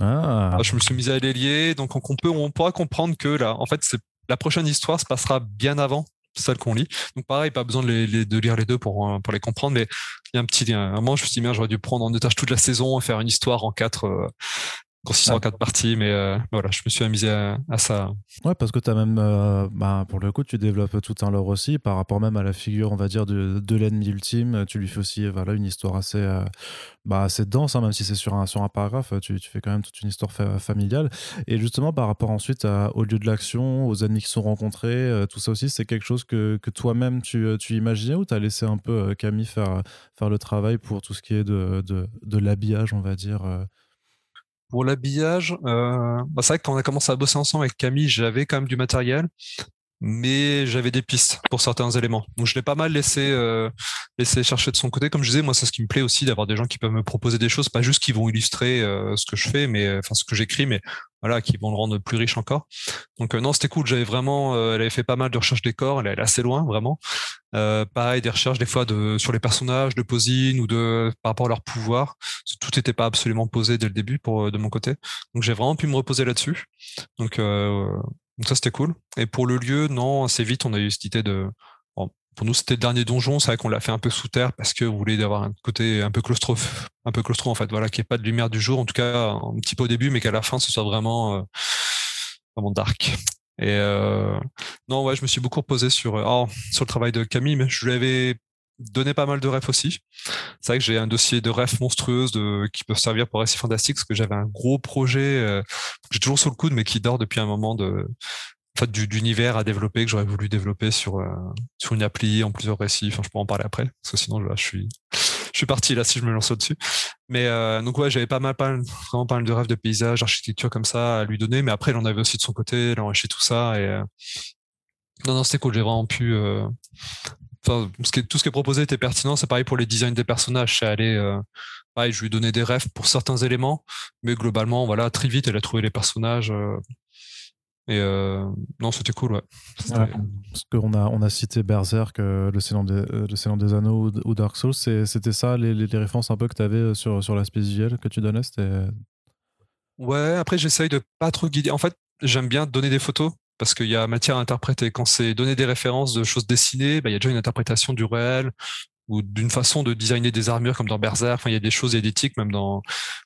Ah. Je me suis mis à les lier, donc on peut, on pourra comprendre que là, en fait, la prochaine histoire se passera bien avant celle qu'on lit. Donc pareil, pas besoin de, les, de lire les deux pour, pour les comprendre, mais il y a un petit lien. Un moment, je me suis dit, j'aurais dû prendre en otage toute la saison et faire une histoire en quatre, euh, consistant en quatre parties, mais euh, voilà, je me suis amusé à, ça. Ouais, parce que tu as même, euh, bah, pour le coup, tu développes tout un lore aussi par rapport même à la figure, on va dire, de, de l'ennemi ultime. Tu lui fais aussi voilà, une histoire assez, euh, bah, assez dense, hein, même si c'est sur un, sur un paragraphe, tu, tu, fais quand même toute une histoire familiale. Et justement, par rapport ensuite au lieu de l'action, aux ennemis qui sont rencontrés, tout ça aussi, c'est quelque chose que, que toi-même tu, tu imaginais ou tu as laissé un peu Camille faire, faire le travail pour tout ce qui est de, de, de l'habillage, on va dire pour l'habillage, euh, bah c'est vrai que quand on a commencé à bosser ensemble avec Camille, j'avais quand même du matériel, mais j'avais des pistes pour certains éléments. Donc je l'ai pas mal laissé euh, laissé chercher de son côté. Comme je disais, moi c'est ce qui me plaît aussi d'avoir des gens qui peuvent me proposer des choses, pas juste qui vont illustrer euh, ce que je fais, mais enfin ce que j'écris, mais voilà, qui vont le rendre plus riche encore. Donc euh, non, c'était cool. J'avais vraiment, euh, elle avait fait pas mal de recherches décors. Elle est assez loin, vraiment. Euh, pareil, des recherches des fois de sur les personnages, de posing ou de par rapport à leur pouvoir. Tout n'était pas absolument posé dès le début pour de mon côté. Donc j'ai vraiment pu me reposer là-dessus. Donc, donc ça c'était cool. Et pour le lieu, non, assez vite, on a eu cette idée de pour nous, c'était le dernier donjon. C'est vrai qu'on l'a fait un peu sous terre parce vous voulez avoir un côté un peu claustro, un peu claustro en fait. Voilà, qu'il n'y ait pas de lumière du jour, en tout cas un petit peu au début, mais qu'à la fin, ce soit vraiment, euh, vraiment dark. Et euh, non, ouais, je me suis beaucoup reposé sur, oh, sur le travail de Camille, mais je lui donné pas mal de refs aussi. C'est vrai que j'ai un dossier de refs monstrueuses de, qui peuvent servir pour récits fantastiques parce que j'avais un gros projet euh, j'ai toujours sous le coude mais qui dort depuis un moment de en fait, d'univers à développer que j'aurais voulu développer sur euh, sur une appli en plusieurs récits. Enfin, je pourrais en parler après, parce que sinon, là, je suis je suis parti là si je me lance au-dessus. Mais euh, donc ouais, j'avais pas mal, pas vraiment pas mal de rêves de paysages, d'architecture comme ça à lui donner. Mais après, il en avait aussi de son côté, il a enrichi tout ça. Et euh... non, non, c'était cool. J'ai vraiment pu. Euh... Enfin, ce qui est, tout ce qui est proposé était pertinent. C'est pareil pour les designs des personnages. C'est aller. Euh... Pareil, je lui donnais des rêves pour certains éléments, mais globalement, voilà, très vite, elle a trouvé les personnages. Euh, et euh, non, c'était cool, ouais. parce qu'on a, on a cité Berserk, le, Seigneur des, Anneaux ou, Dark Souls. C'était ça, les, les, références un peu que tu avais sur, sur l'aspect visuel que tu donnais Ouais, après, j'essaye de pas trop guider. En fait, j'aime bien donner des photos parce qu'il y a matière à interpréter. Quand c'est donner des références de choses dessinées, bah, il y a déjà une interprétation du réel ou d'une façon de designer des armures comme dans Berserk. Enfin, il y a des choses, tics même dans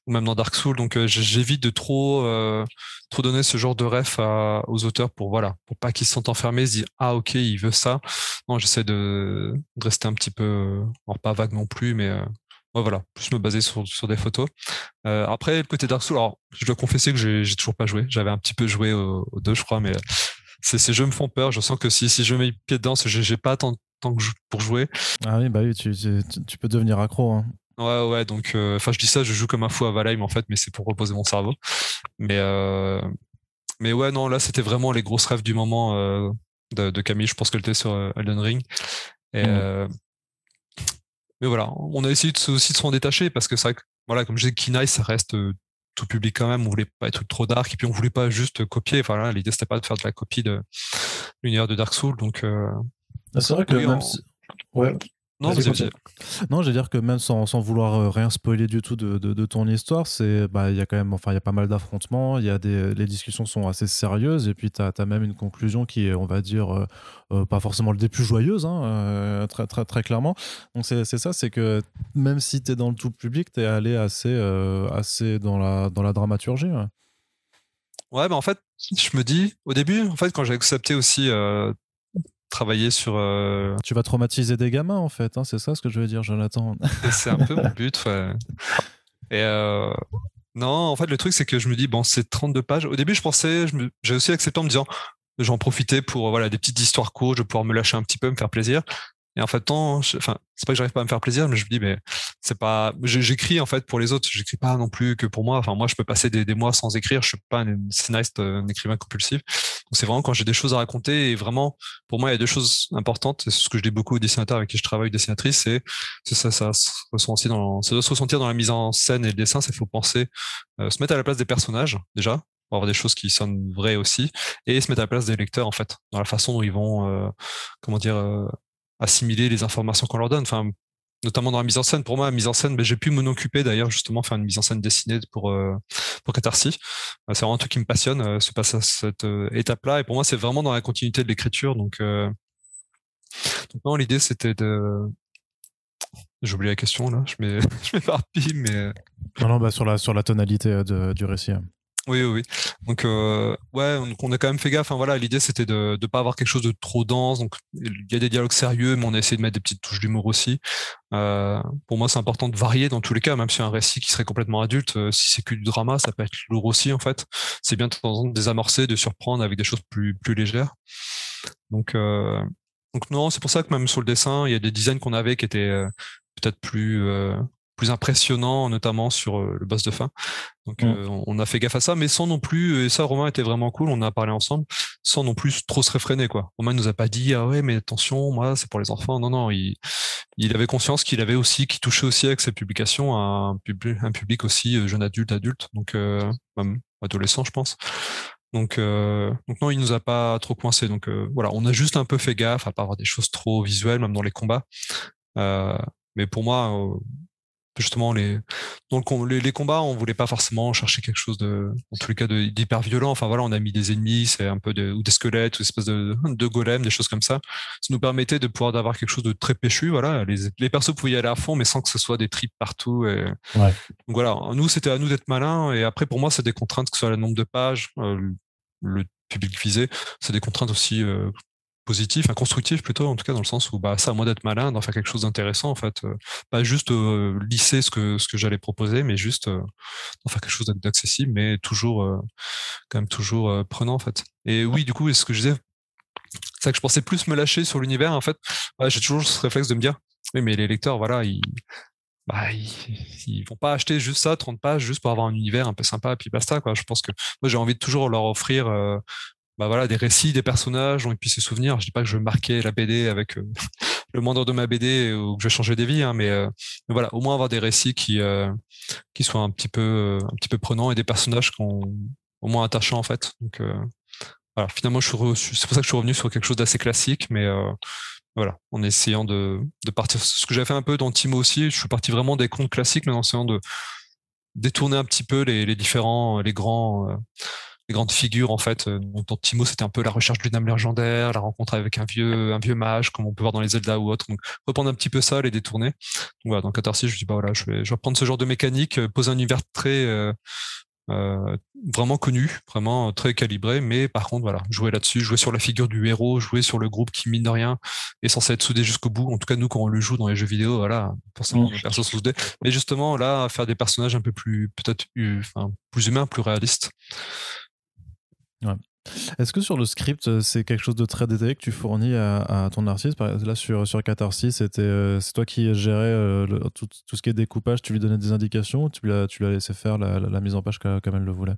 même dans Dark Souls. Donc, euh, j'évite de trop euh, trop donner ce genre de ref aux auteurs pour voilà, pour pas qu'ils se sentent enfermés, se disent ah ok, il veut ça. Non, j'essaie de, de, rester un petit peu, alors pas vague non plus, mais euh, voilà, plus me baser sur, sur des photos. Euh, après, le côté Dark Souls, alors je dois confesser que j'ai toujours pas joué. J'avais un petit peu joué aux, deux, je crois, mais ces jeux me font peur. Je sens que si, si je mets pied dedans, j'ai pas tant, tant que pour jouer. Ah oui, bah oui, tu, tu, peux devenir accro. Hein. Ouais, ouais, donc, enfin, je dis ça, je joue comme un fou à Valheim, en fait, mais c'est pour reposer mon cerveau. Mais, mais ouais, non, là, c'était vraiment les grosses rêves du moment de, Camille. Je pense qu'elle était sur Elden Ring. Et, mmh. Mais voilà, on a essayé aussi de s'en détacher parce que c'est vrai que, voilà, comme je disais, Kinai, ça reste tout public quand même. On voulait pas être trop dark et puis on voulait pas juste copier. Enfin, là, l'idée c'était pas de faire de la copie de l'univers de Dark Souls. Donc, ah, c'est vrai que même si... ouais. Non, non, je veux dire que même sans, sans vouloir euh, rien spoiler du tout de, de, ton histoire, c'est bah il y a quand même enfin il y a pas mal d'affrontements, il y a des les discussions sont assez sérieuses et puis tu as, même une conclusion qui est on va dire euh, euh, pas forcément le des plus joyeuses hein, très, très très clairement. Donc c'est ça, c'est que même si tu es dans le tout public, tu es allé assez assez dans la dans la dramaturgie. Ouais. Ouais, bah en fait, je me dis, au début, en fait, quand j'ai accepté aussi travailler sur. Euh, tu vas traumatiser des gamins en fait, hein, c'est ça ce que je veux dire, Jonathan. c'est un peu mon but, ouais. Et euh, non, en fait, le truc c'est que je me dis bon, c'est 32 pages. Au début, je pensais, j'ai aussi accepté en me disant, j'en profitais pour voilà des petites histoires courtes, je vais pouvoir me lâcher un petit peu, me faire plaisir. Et en fait, tant, enfin, c'est pas que j'arrive pas à me faire plaisir, mais je me dis, mais c'est pas, j'écris en fait pour les autres, j'écris pas non plus que pour moi. Enfin, moi, je peux passer des, mois sans écrire, je suis pas un scénariste, un écrivain compulsif. Donc, c'est vraiment quand j'ai des choses à raconter et vraiment, pour moi, il y a deux choses importantes. C'est ce que je dis beaucoup aux dessinateurs avec qui je travaille, dessinatrices, c'est, ça, ça se ressent aussi dans, ça doit se ressentir dans la mise en scène et le dessin. C'est faut penser, euh, se mettre à la place des personnages, déjà, avoir des choses qui sonnent vraies aussi, et se mettre à la place des lecteurs, en fait, dans la façon dont ils vont, euh, comment dire, euh, assimiler les informations qu'on leur donne. Enfin, notamment dans la mise en scène. Pour moi, la mise en scène, ben, j'ai pu m'en occuper d'ailleurs justement faire une mise en scène dessinée pour euh, pour Catharsis. Euh, c'est vraiment un truc qui me passionne, euh, ce passe à cette euh, étape-là. Et pour moi, c'est vraiment dans la continuité de l'écriture. Donc, donc non, l'idée c'était de j'ai oublié la question là, je m'éparpille, mais non, non, bah sur la sur la tonalité du récit. Oui, oui, Donc, euh, ouais, on, a quand même fait gaffe. Enfin, voilà, l'idée c'était de ne pas avoir quelque chose de trop dense. Donc, il y a des dialogues sérieux, mais on a essayé de mettre des petites touches d'humour aussi. Euh, pour moi, c'est important de varier dans tous les cas, même si un récit qui serait complètement adulte, euh, si c'est que du drama, ça peut être lourd aussi en fait. C'est bien de temps en temps de désamorcer, de surprendre avec des choses plus plus légères. Donc, euh, donc non, c'est pour ça que même sur le dessin, il y a des designs qu'on avait qui étaient euh, peut-être plus plus impressionnant, notamment sur euh, le boss de fin. Donc mm. euh, on a fait gaffe à ça, mais sans non plus, et ça Romain était vraiment cool, on a parlé ensemble, sans non plus trop se réfréner quoi. Romain nous a pas dit ah ouais mais attention moi c'est pour les enfants, non non il, il avait conscience qu'il avait aussi, qui touchait aussi avec ses publications un, public, un public aussi euh, jeune adulte adulte, donc même adolescent je pense. Donc, donc non, il nous a pas trop coincé. Donc voilà, on a juste un peu fait gaffe à pas avoir des choses trop visuelles, même dans les combats. mais pour moi, justement les dans le, les, combats on voulait pas forcément chercher quelque chose de en tous les cas d'hyper violent. Enfin voilà on a mis des ennemis c'est un peu de, ou des squelettes ou des espèces de, de golems des choses comme ça. Ça nous permettait de pouvoir d'avoir quelque chose de très péchu voilà. Les, les persos pouvaient y aller à fond mais sans que ce soit des tripes partout et ouais. donc voilà nous c'était à nous d'être malins et après pour moi c'est des contraintes que ce soit le nombre de pages euh, le public visé c'est des contraintes aussi euh, positif, un constructif plutôt, en tout cas dans le sens où bah, ça à moi d'être malin, d'en faire quelque chose d'intéressant en fait, euh, pas juste euh, lisser ce que ce que j'allais proposer, mais juste euh, d'en faire quelque chose d'accessible, mais toujours quand même toujours prenant en fait. Et oui, du coup, ce que je disais, c'est que je pensais plus me lâcher sur l'univers en fait. j'ai toujours ce réflexe de me dire, oui, mais les lecteurs, voilà, ils bah, ils, vont pas acheter juste ça, 30 pages, juste pour avoir un univers un peu sympa, et puis basta, quoi. Je pense que moi, j'ai envie de toujours leur offrir bah voilà, des récits, des personnages dont ils puissent se souvenir. Je dis pas que je marquais la BD avec euh, le moindre de ma BD ou que je changer des vies, hein, mais, euh, voilà, au moins avoir des récits qui euh, qui soient un petit peu un petit peu prenants et des personnages qu'on au moins attachants en fait. Donc voilà, finalement, je suis c'est pour ça que je suis revenu sur quelque chose d'assez classique, mais voilà, en essayant de, de partir. Ce que j'avais fait un peu dans Timo aussi, je suis parti vraiment des contes classiques, mais en essayant de détourner un petit peu les, les différents, les grands les grandes figures en fait. Euh, dans Timo, c'était un peu la recherche d'une âme légendaire, la rencontre avec un vieux, un vieux mage, comme on peut voir dans les Zelda ou autres. Donc, reprendre un petit peu ça, les détourner. Donc voilà, dans Catharsis, je dis bah voilà, je vais, je vais prendre ce genre de mécanique, euh, poser un univers très euh, euh, vraiment connu, vraiment très calibré, mais par contre voilà, jouer là-dessus, jouer sur la figure du héros, jouer sur le groupe qui mine de rien est censé être soudé jusqu'au bout. En tout cas, nous quand on le joue dans les jeux vidéo, voilà, forcément les persos soudés. Mais justement là, faire des personnages un peu plus peut-être enfin, plus humains, plus réalistes. Est-ce que sur le script, c'est quelque chose de très détaillé que tu fournis à, ton artiste? Là, sur, sur Catharsis, c'est toi qui gérais tout, ce qui est découpage, tu lui donnais des indications ou tu lui as, tu laissé faire la, mise en page comme, elle le voulait?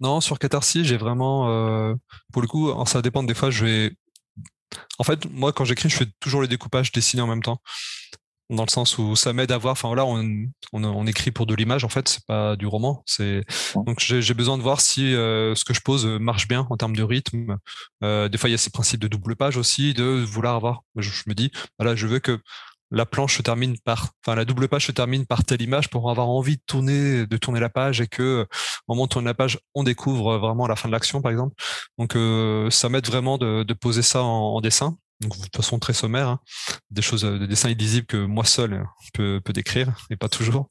Non, sur Catharsis, j'ai vraiment. pour le coup, ça dépend des fois, je vais. En fait, moi, quand j'écris, je fais toujours les découpages dessinés en même temps dans le sens où ça m'aide à voir. Enfin voilà, on, on, écrit pour de l'image en fait, c'est pas du roman. C'est donc j'ai besoin de voir si euh, ce que je pose marche bien en termes de rythme. Euh, des fois il y a ces principes de double page aussi, de vouloir avoir. Je, me dis voilà, je veux que la planche se termine par, enfin la double page se termine par telle image pour avoir envie de tourner, de tourner la page et que au moment de tourner la page, on découvre vraiment la fin de l'action par exemple. Donc euh, ça m'aide vraiment de, de, poser ça en, en dessin donc de façon très sommaire, hein. des choses, euh, des dessins illisibles que moi seul euh, peux, peux décrire et pas toujours.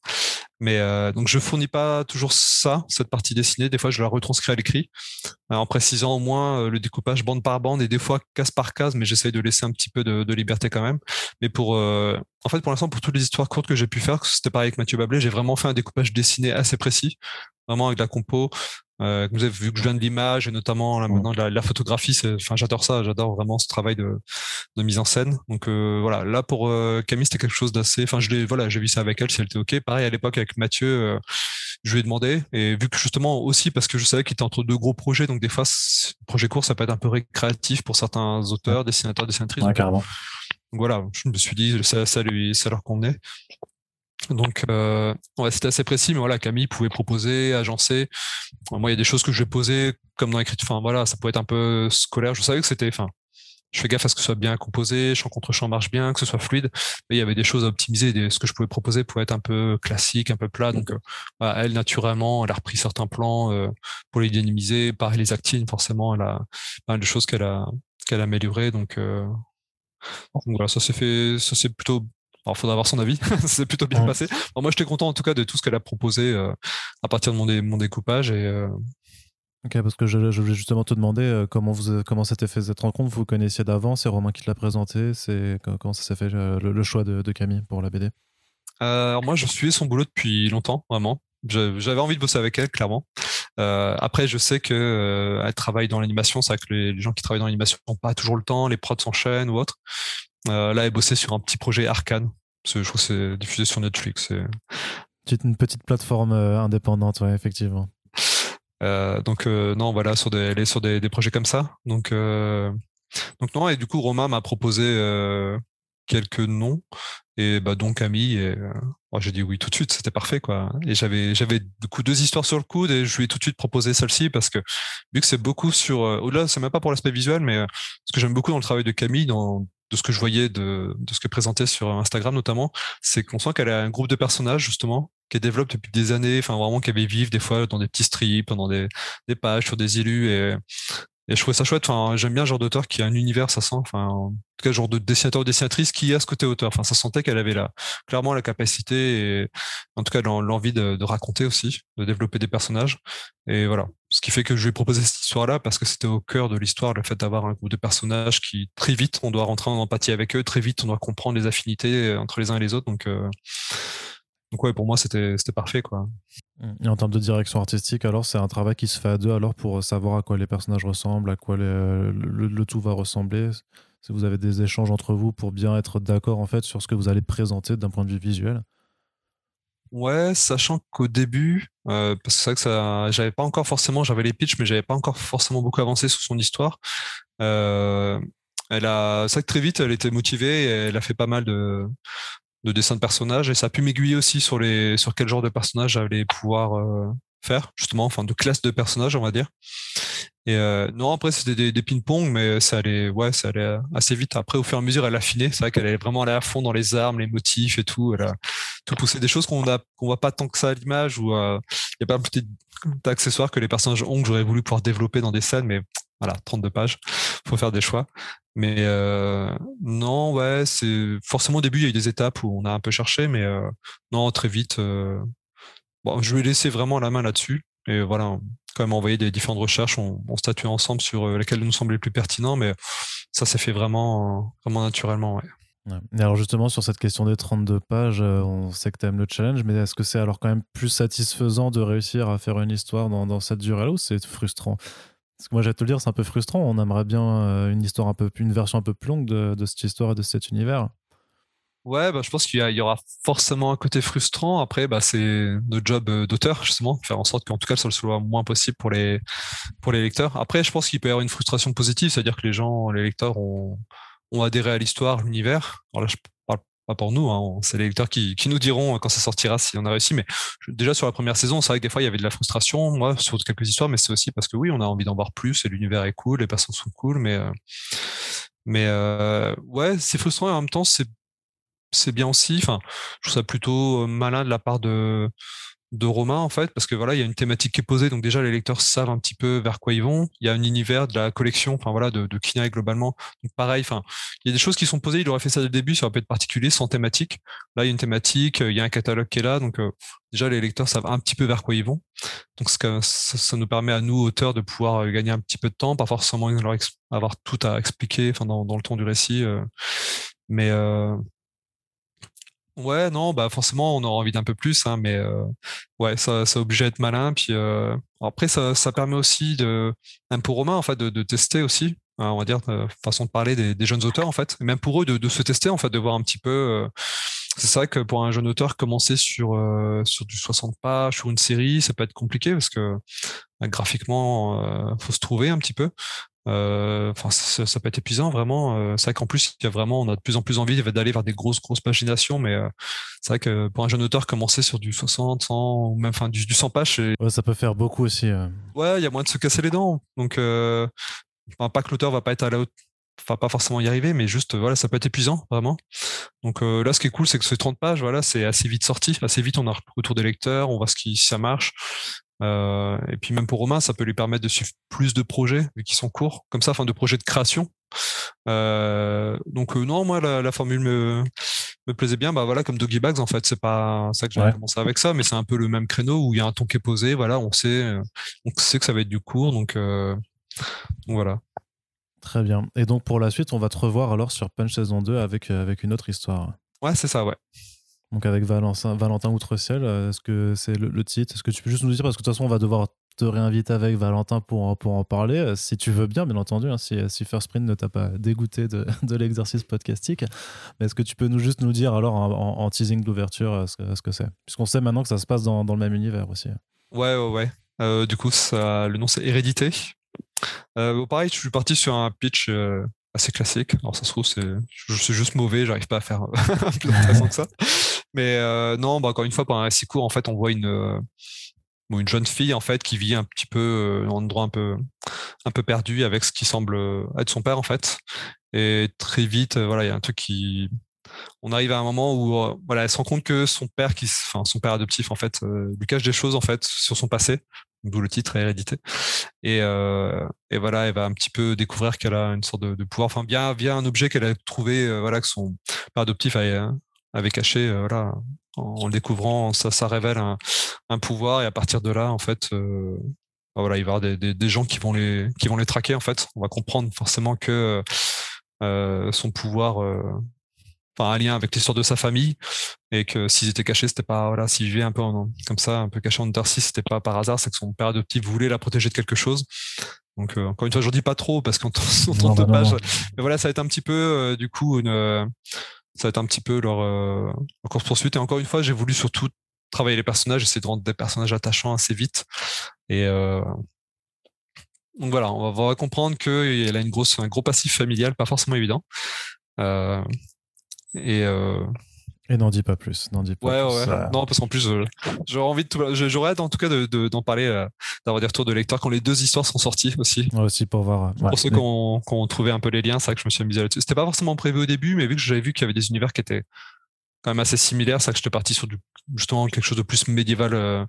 Mais euh, donc je fournis pas toujours ça, cette partie dessinée. Des fois je la retranscris à l'écrit, en précisant au moins le découpage bande par bande et des fois case par case, mais j'essaye de laisser un petit peu de, de liberté quand même. Mais pour, en fait pour l'instant pour toutes les histoires courtes que j'ai pu faire, c'était pareil avec Mathieu Bablé, j'ai vraiment fait un découpage dessiné assez précis, vraiment avec la compo, euh, vous avez vu que je viens de l'image et notamment là, maintenant de la, photographie, enfin j'adore ça, j'adore vraiment ce travail de, de mise en scène. Donc euh, voilà, là pour euh, Camille c'était quelque chose d'assez, enfin je l'ai, voilà, j'ai vu ça avec elle si elle était ok. Pareil à l'époque avec Mathieu, je lui ai demandé et vu que justement aussi parce que je savais qu'il était entre deux gros projets, donc des fois projet court ça peut être un peu récréatif pour certains auteurs, dessinateurs, dessinatrices. Ouais, carrément. Donc voilà, je me suis dit ça, ça lui, ça leur convenait. Donc, euh, ouais, c'était assez précis, mais voilà, Camille pouvait proposer, agencer. Moi, il y a des choses que je vais poser, comme dans l'écriture. Enfin, voilà, ça pouvait être un peu scolaire. Je savais que c'était, enfin, je fais gaffe à ce que ce soit bien composé, champ contre champ marche bien, que ce soit fluide. Mais il y avait des choses à optimiser. Des, ce que je pouvais proposer pouvait être un peu classique, un peu plat. Donc, euh, elle, naturellement, elle a repris certains plans euh, pour les dynamiser. Pareil, les actines, forcément, elle a pas mal de choses qu'elle a, qu'elle a améliorées. Donc, euh, donc voilà, ça s'est fait, ça s'est plutôt alors, il faudra avoir son avis. c'est plutôt bien passé. moi, j'étais content en tout cas de tout ce qu'elle a proposé euh, à partir de mon, mon découpage. Et, euh, Ok, parce que je, je, voulais justement te demander euh, comment vous comment s'était fait cette rencontre? Vous, vous connaissiez d'avant, c'est Romain qui te l'a présenté. C'est comment ça s'est fait le, choix de, Camille pour la BD Alors moi, je suivais son boulot depuis longtemps, vraiment. J'avais envie de bosser avec elle, clairement. après, je sais que elle travaille dans l'animation. C'est vrai que les, gens qui travaillent dans l'animation n'ont pas toujours le temps, les prods s'enchaînent ou autre. Euh, là, elle bossait sur un petit projet Arcane. Je crois que c'est diffusé sur Netflix. C'est une petite plateforme euh, indépendante, ouais, effectivement. Euh, donc non, voilà, sur des, elle est sur des, des projets comme ça. Donc donc non, et du coup Romain m'a proposé quelques noms et bah donc Camille et j'ai dit oui tout de suite, c'était parfait quoi. Et j'avais j'avais du coup deux histoires sur le coude et je lui ai tout de suite proposé celle-ci parce que vu que c'est beaucoup sur au-delà, c'est même pas pour l'aspect visuel, mais ce que j'aime beaucoup dans le travail de Camille, dans de ce que je voyais de, de ce que présentait sur Instagram notamment, c'est qu'on sent qu'elle a un groupe de personnages justement qu'elle développe depuis des années, enfin vraiment qu'elle vivre des fois dans des petits strips, dans des, des pages sur des élus et et je trouvais ça chouette. Enfin, j'aime bien le genre d'auteur qui a un univers, ça sent. Enfin, en tout cas, genre de dessinateur ou dessinatrice qui a ce côté auteur. Enfin, ça sentait qu'elle avait là, clairement la capacité et en tout cas l'envie de, de, raconter aussi, de développer des personnages. Et voilà. Ce qui fait que je lui ai proposé cette histoire-là parce que c'était au cœur de l'histoire, le fait d'avoir un groupe de personnages qui, très vite, on doit rentrer en empathie avec eux, très vite, on doit comprendre les affinités entre les uns et les autres. Donc, euh, donc ouais, pour moi, c'était parfait, quoi. Et en termes de direction artistique, alors c'est un travail qui se fait à deux alors pour savoir à quoi les personnages ressemblent, à quoi le, tout va ressembler. Si vous avez des échanges entre vous pour bien être d'accord en fait sur ce que vous allez présenter d'un point de vue visuel. Ouais, sachant qu'au début, euh, parce que c'est vrai que j'avais pas encore forcément, j'avais les pitchs, mais j'avais pas encore forcément beaucoup avancé sur son histoire. Euh, elle a, c'est vrai que très vite, elle était motivée, et elle a fait pas mal de, de dessin de personnages et ça a pu m'aiguiller aussi sur les sur quel genre de personnage j'allais pouvoir euh, faire justement enfin de classe de personnages on va dire. Et euh, non après c'était des, des ping-pong mais ça allait ouais ça allait assez vite. Après au fur et à mesure elle a affiné c'est vrai qu'elle est vraiment allée à fond dans les armes les motifs et tout. Elle a tout poussé. Des choses qu'on a qu'on voit pas tant que ça à l'image ou euh, il y a pas un petit d'accessoires que les personnages ont que j'aurais voulu pouvoir développer dans des scènes mais voilà 32 pages. Faut faire des choix mais euh, non, ouais, c'est forcément au début il y a eu des étapes où on a un peu cherché, mais euh, non, très vite. Euh, bon, je lui ai laissé vraiment la main là-dessus. Et voilà, quand même envoyé des différentes recherches, on, on statuait ensemble sur lesquelles nous semblaient les plus pertinents, mais ça s'est fait vraiment, naturellement, ouais. Et alors justement sur cette question des 32 pages, on sait que tu aimes le challenge, mais est-ce que c'est alors quand même plus satisfaisant de réussir à faire une histoire dans cette durée-là ou c'est frustrant? Moi, j'allais te le dire, c'est un peu frustrant. On aimerait bien une histoire un peu, une version un peu plus longue de, de cette histoire et de cet univers. Ouais, bah, je pense qu'il y, aura forcément un côté frustrant. Après, bah, c'est notre job euh, d'auteur, justement, faire en sorte qu'en tout cas, ça le soit moins possible pour les, pour les lecteurs. Après, je pense qu'il peut y avoir une frustration positive, c'est-à-dire que les gens, les lecteurs ont, ont adhéré à l'histoire, l'univers. Alors là, je pas pour nous, hein, c'est les lecteurs qui, nous diront quand ça sortira si on a réussi. Mais déjà, sur la première saison, c'est vrai que des fois, il y avait de la frustration, moi, sur quelques histoires, mais c'est aussi parce que oui, on a envie d'en voir plus et l'univers est cool, les personnes sont cool, mais, euh, mais euh, ouais, c'est frustrant et en même temps, c'est c'est bien aussi. Enfin, je trouve ça plutôt euh, malin de la part de de Romain en fait parce que voilà il y a une thématique qui est posée donc déjà les lecteurs savent un petit peu vers quoi ils vont. Il y a un univers de la collection enfin voilà de, de Kinaï globalement. Donc pareil enfin il y a des choses qui sont posées. Il aurait fait ça dès le début ça aurait pu être particulier sans thématique. Là il y a une thématique il y a un catalogue qui est là donc euh, déjà les lecteurs savent un petit peu vers quoi ils vont. Donc ça, ça, nous permet à nous auteurs de pouvoir euh, gagner un petit peu de temps pas forcément avoir tout à expliquer enfin dans, le ton du récit mais Ouais, non, bah forcément, on aura envie d'un peu plus, hein, mais euh, ouais, ça, ça oblige à être malin. Puis euh, après, ça, ça permet aussi de, même pour Romain, en fait, de, de tester aussi, hein, on va dire, de façon de parler des, des, jeunes auteurs, en fait, même pour eux de, de, se tester, en fait, de voir un petit peu. Euh, c'est vrai que pour un jeune auteur, commencer sur euh, sur du 60 pages, sur une série, ça peut être compliqué parce que bah, graphiquement, faut se trouver un petit peu. Euh, enfin, ça, ça, peut être épuisant vraiment. Euh, c'est vrai qu'en plus, il y a vraiment, on a de plus en plus envie d'aller vers des grosses, grosses paginations, mais euh, c'est vrai que pour un jeune auteur, commencer sur du 60, 100 ou même enfin du, du 100 pages, ouais, ça peut faire beaucoup aussi. Ouais, il y a moins de se casser les dents. Donc, enfin, pas que l'auteur va pas être à la haute, enfin pas forcément y arriver, mais juste voilà, ça peut être épuisant vraiment. Donc là, ce qui est cool, c'est que ces 30 pages, voilà, c'est assez vite sorti, assez vite, on a retour des lecteurs, on voit ce qui si ça marche. Euh, et puis même pour Romain, ça peut lui permettre de suivre plus de projets vu qu'ils sont courts, comme ça, enfin de projets de création. Euh, donc euh, non, moi la, la, formule me, me plaisait bien. Bah voilà, comme Doggy Bags en fait, c'est pas ça que j'ai commencé avec ça, mais c'est un peu le même créneau où il y a un ton qui est posé. Voilà, on sait, on sait que ça va être du court, donc, donc voilà. Très bien. Et donc pour la suite, on va te revoir alors sur Punch saison 2 avec, avec une autre histoire. Ouais, c'est ça, ouais. Donc avec Valentin, Valentin Outreciel, euh, est-ce que c'est le, titre? Est-ce que tu peux juste nous dire Parce que de toute façon, on va devoir te réinviter avec Valentin pour, pour en parler, euh, si tu veux bien, bien entendu, hein, si, si, First Print ne t'a pas dégoûté de, de l'exercice podcastique. Mais est-ce que tu peux nous juste nous dire alors en, teasing d'ouverture euh, ce, que c'est? Puisqu'on sait maintenant que ça se passe dans, dans, le même univers aussi. Ouais, ouais, ouais. du coup, le nom c'est Hérédité. Pareil, je suis parti sur un pitch assez classique. Alors ça se trouve, c'est, je suis juste mauvais, j'arrive pas à faire plus intéressant que ça. Mais euh, non, bah, encore une fois, pendant un récit court, en fait, on voit une, euh, une jeune fille en fait qui vit un petit peu euh, dans un endroit un peu, un peu perdu avec ce qui semble être son père en fait. Et très vite, voilà, il y a un truc qui, on arrive à un moment où voilà, elle se rend compte que son père, qui, enfin son père adoptif en fait, lui cache des choses en fait sur son passé, d'où le titre Hérédité. Et, euh, et voilà, elle va un petit peu découvrir qu'elle a une sorte de, de pouvoir, enfin bien via un objet qu'elle a trouvé, voilà, que son père adoptif a, avait caché, euh, voilà, en, le découvrant, ça, ça révèle un, un, pouvoir et à partir de là, en fait, euh, bah voilà, il va y avoir des, des, des, gens qui vont les qui vont les traquer en fait. On va comprendre forcément que euh, son pouvoir, euh, enfin un lien avec l'histoire de sa famille et que s'ils étaient cachés, c'était pas voilà, s'il vivait un peu en, comme ça, un peu caché en Undersea, c'était pas par hasard, c'est que son père adoptif voulait la protéger de quelque chose. Donc euh, encore une fois, je ne dis pas trop parce qu'en 30 pages, mais voilà, ça va être un petit peu euh, du coup une ça va être un petit peu leur, euh, course poursuite. Et encore une fois, j'ai voulu surtout travailler les personnages, essayer de rendre des personnages attachants assez vite. Et euh, donc voilà, on va, on va comprendre qu'elle a une grosse, un gros passif familial, pas forcément évident. Euh, et et n'en dis pas plus. N'en dis pas ouais, plus. Ouais. Non, parce qu'en plus, euh, j'aurais envie de, j'aurais hâte en tout cas d'en de, d'en parler, euh, d'avoir des retours de lecteurs quand les deux histoires sont sorties aussi. Ouais, aussi pour voir. Pour ceux qui ont, qui ont, trouvé un peu les liens, c'est vrai que je me suis amusé là-dessus. C'était pas forcément prévu au début, mais vu que j'avais vu qu'il y avait des univers qui étaient quand même assez similaires, c'est vrai que j'étais parti sur du, justement quelque chose de plus médiéval, euh,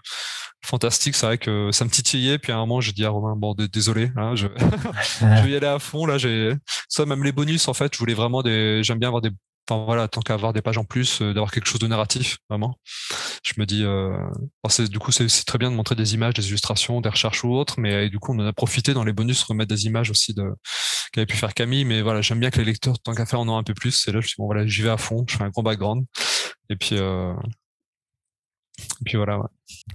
fantastique. C'est vrai que ça me titillait. Puis à un moment, j'ai dit à Romain, bon, désolé, hein, je, je vais y aller à fond. Là, j'ai ça, même les bonus, en fait, je voulais vraiment des, j'aime bien avoir des enfin voilà, tant qu'à avoir des pages en plus, euh, d'avoir quelque chose de narratif, vraiment. Je me dis, euh, du coup, c'est très bien de montrer des images, des illustrations, des recherches ou autres, mais du coup, on en a profité dans les bonus, remettre des images aussi qu'avait pu faire Camille. Mais voilà, j'aime bien que les lecteurs, tant qu'à faire, en ont un peu plus. Et là, je dis, bon voilà, j'y vais à fond, je fais un gros background, et puis, euh, puis voilà.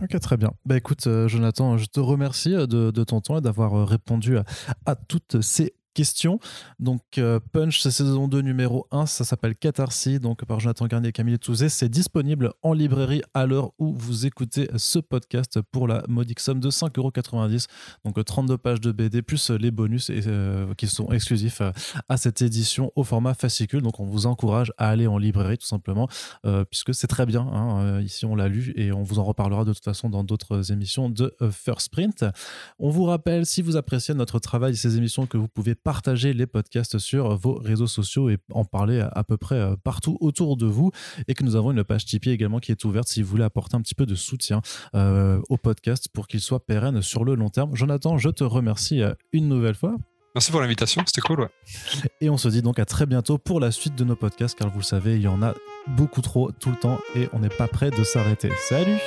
Ok, très bien. Bah écoute, Jonathan, je te remercie de, ton temps et d'avoir répondu à toutes ces question. Donc, euh, Punch, c'est saison 2, numéro 1. Ça s'appelle Catharsis, donc par Jonathan Garnier et Camille Touzé. C'est disponible en librairie à l'heure où vous écoutez ce podcast pour la modique somme de 5,90€. Donc, 32 pages de BD plus les bonus et, euh, qui sont exclusifs euh, à cette édition au format fascicule. Donc, on vous encourage à aller en librairie tout simplement, puisque c'est très bien. Hein. Ici, on l'a lu et on vous en reparlera de toute façon dans d'autres émissions de First Sprint. On vous rappelle, si vous appréciez notre travail, ces émissions, que vous pouvez partager les podcasts sur vos réseaux sociaux et en parler à, peu près euh, partout autour de vous et que nous avons une page Tipeee également qui est ouverte si vous voulez apporter un petit peu de soutien euh, au podcast pour qu'il soit pérenne sur le long terme. Jonathan, je te remercie euh, une nouvelle fois. Merci pour l'invitation, c'était cool. Ouais. Et on se dit donc à très bientôt pour la suite de nos podcasts, car vous le savez, il y en a beaucoup trop tout le temps et on n'est pas prêt de s'arrêter. Salut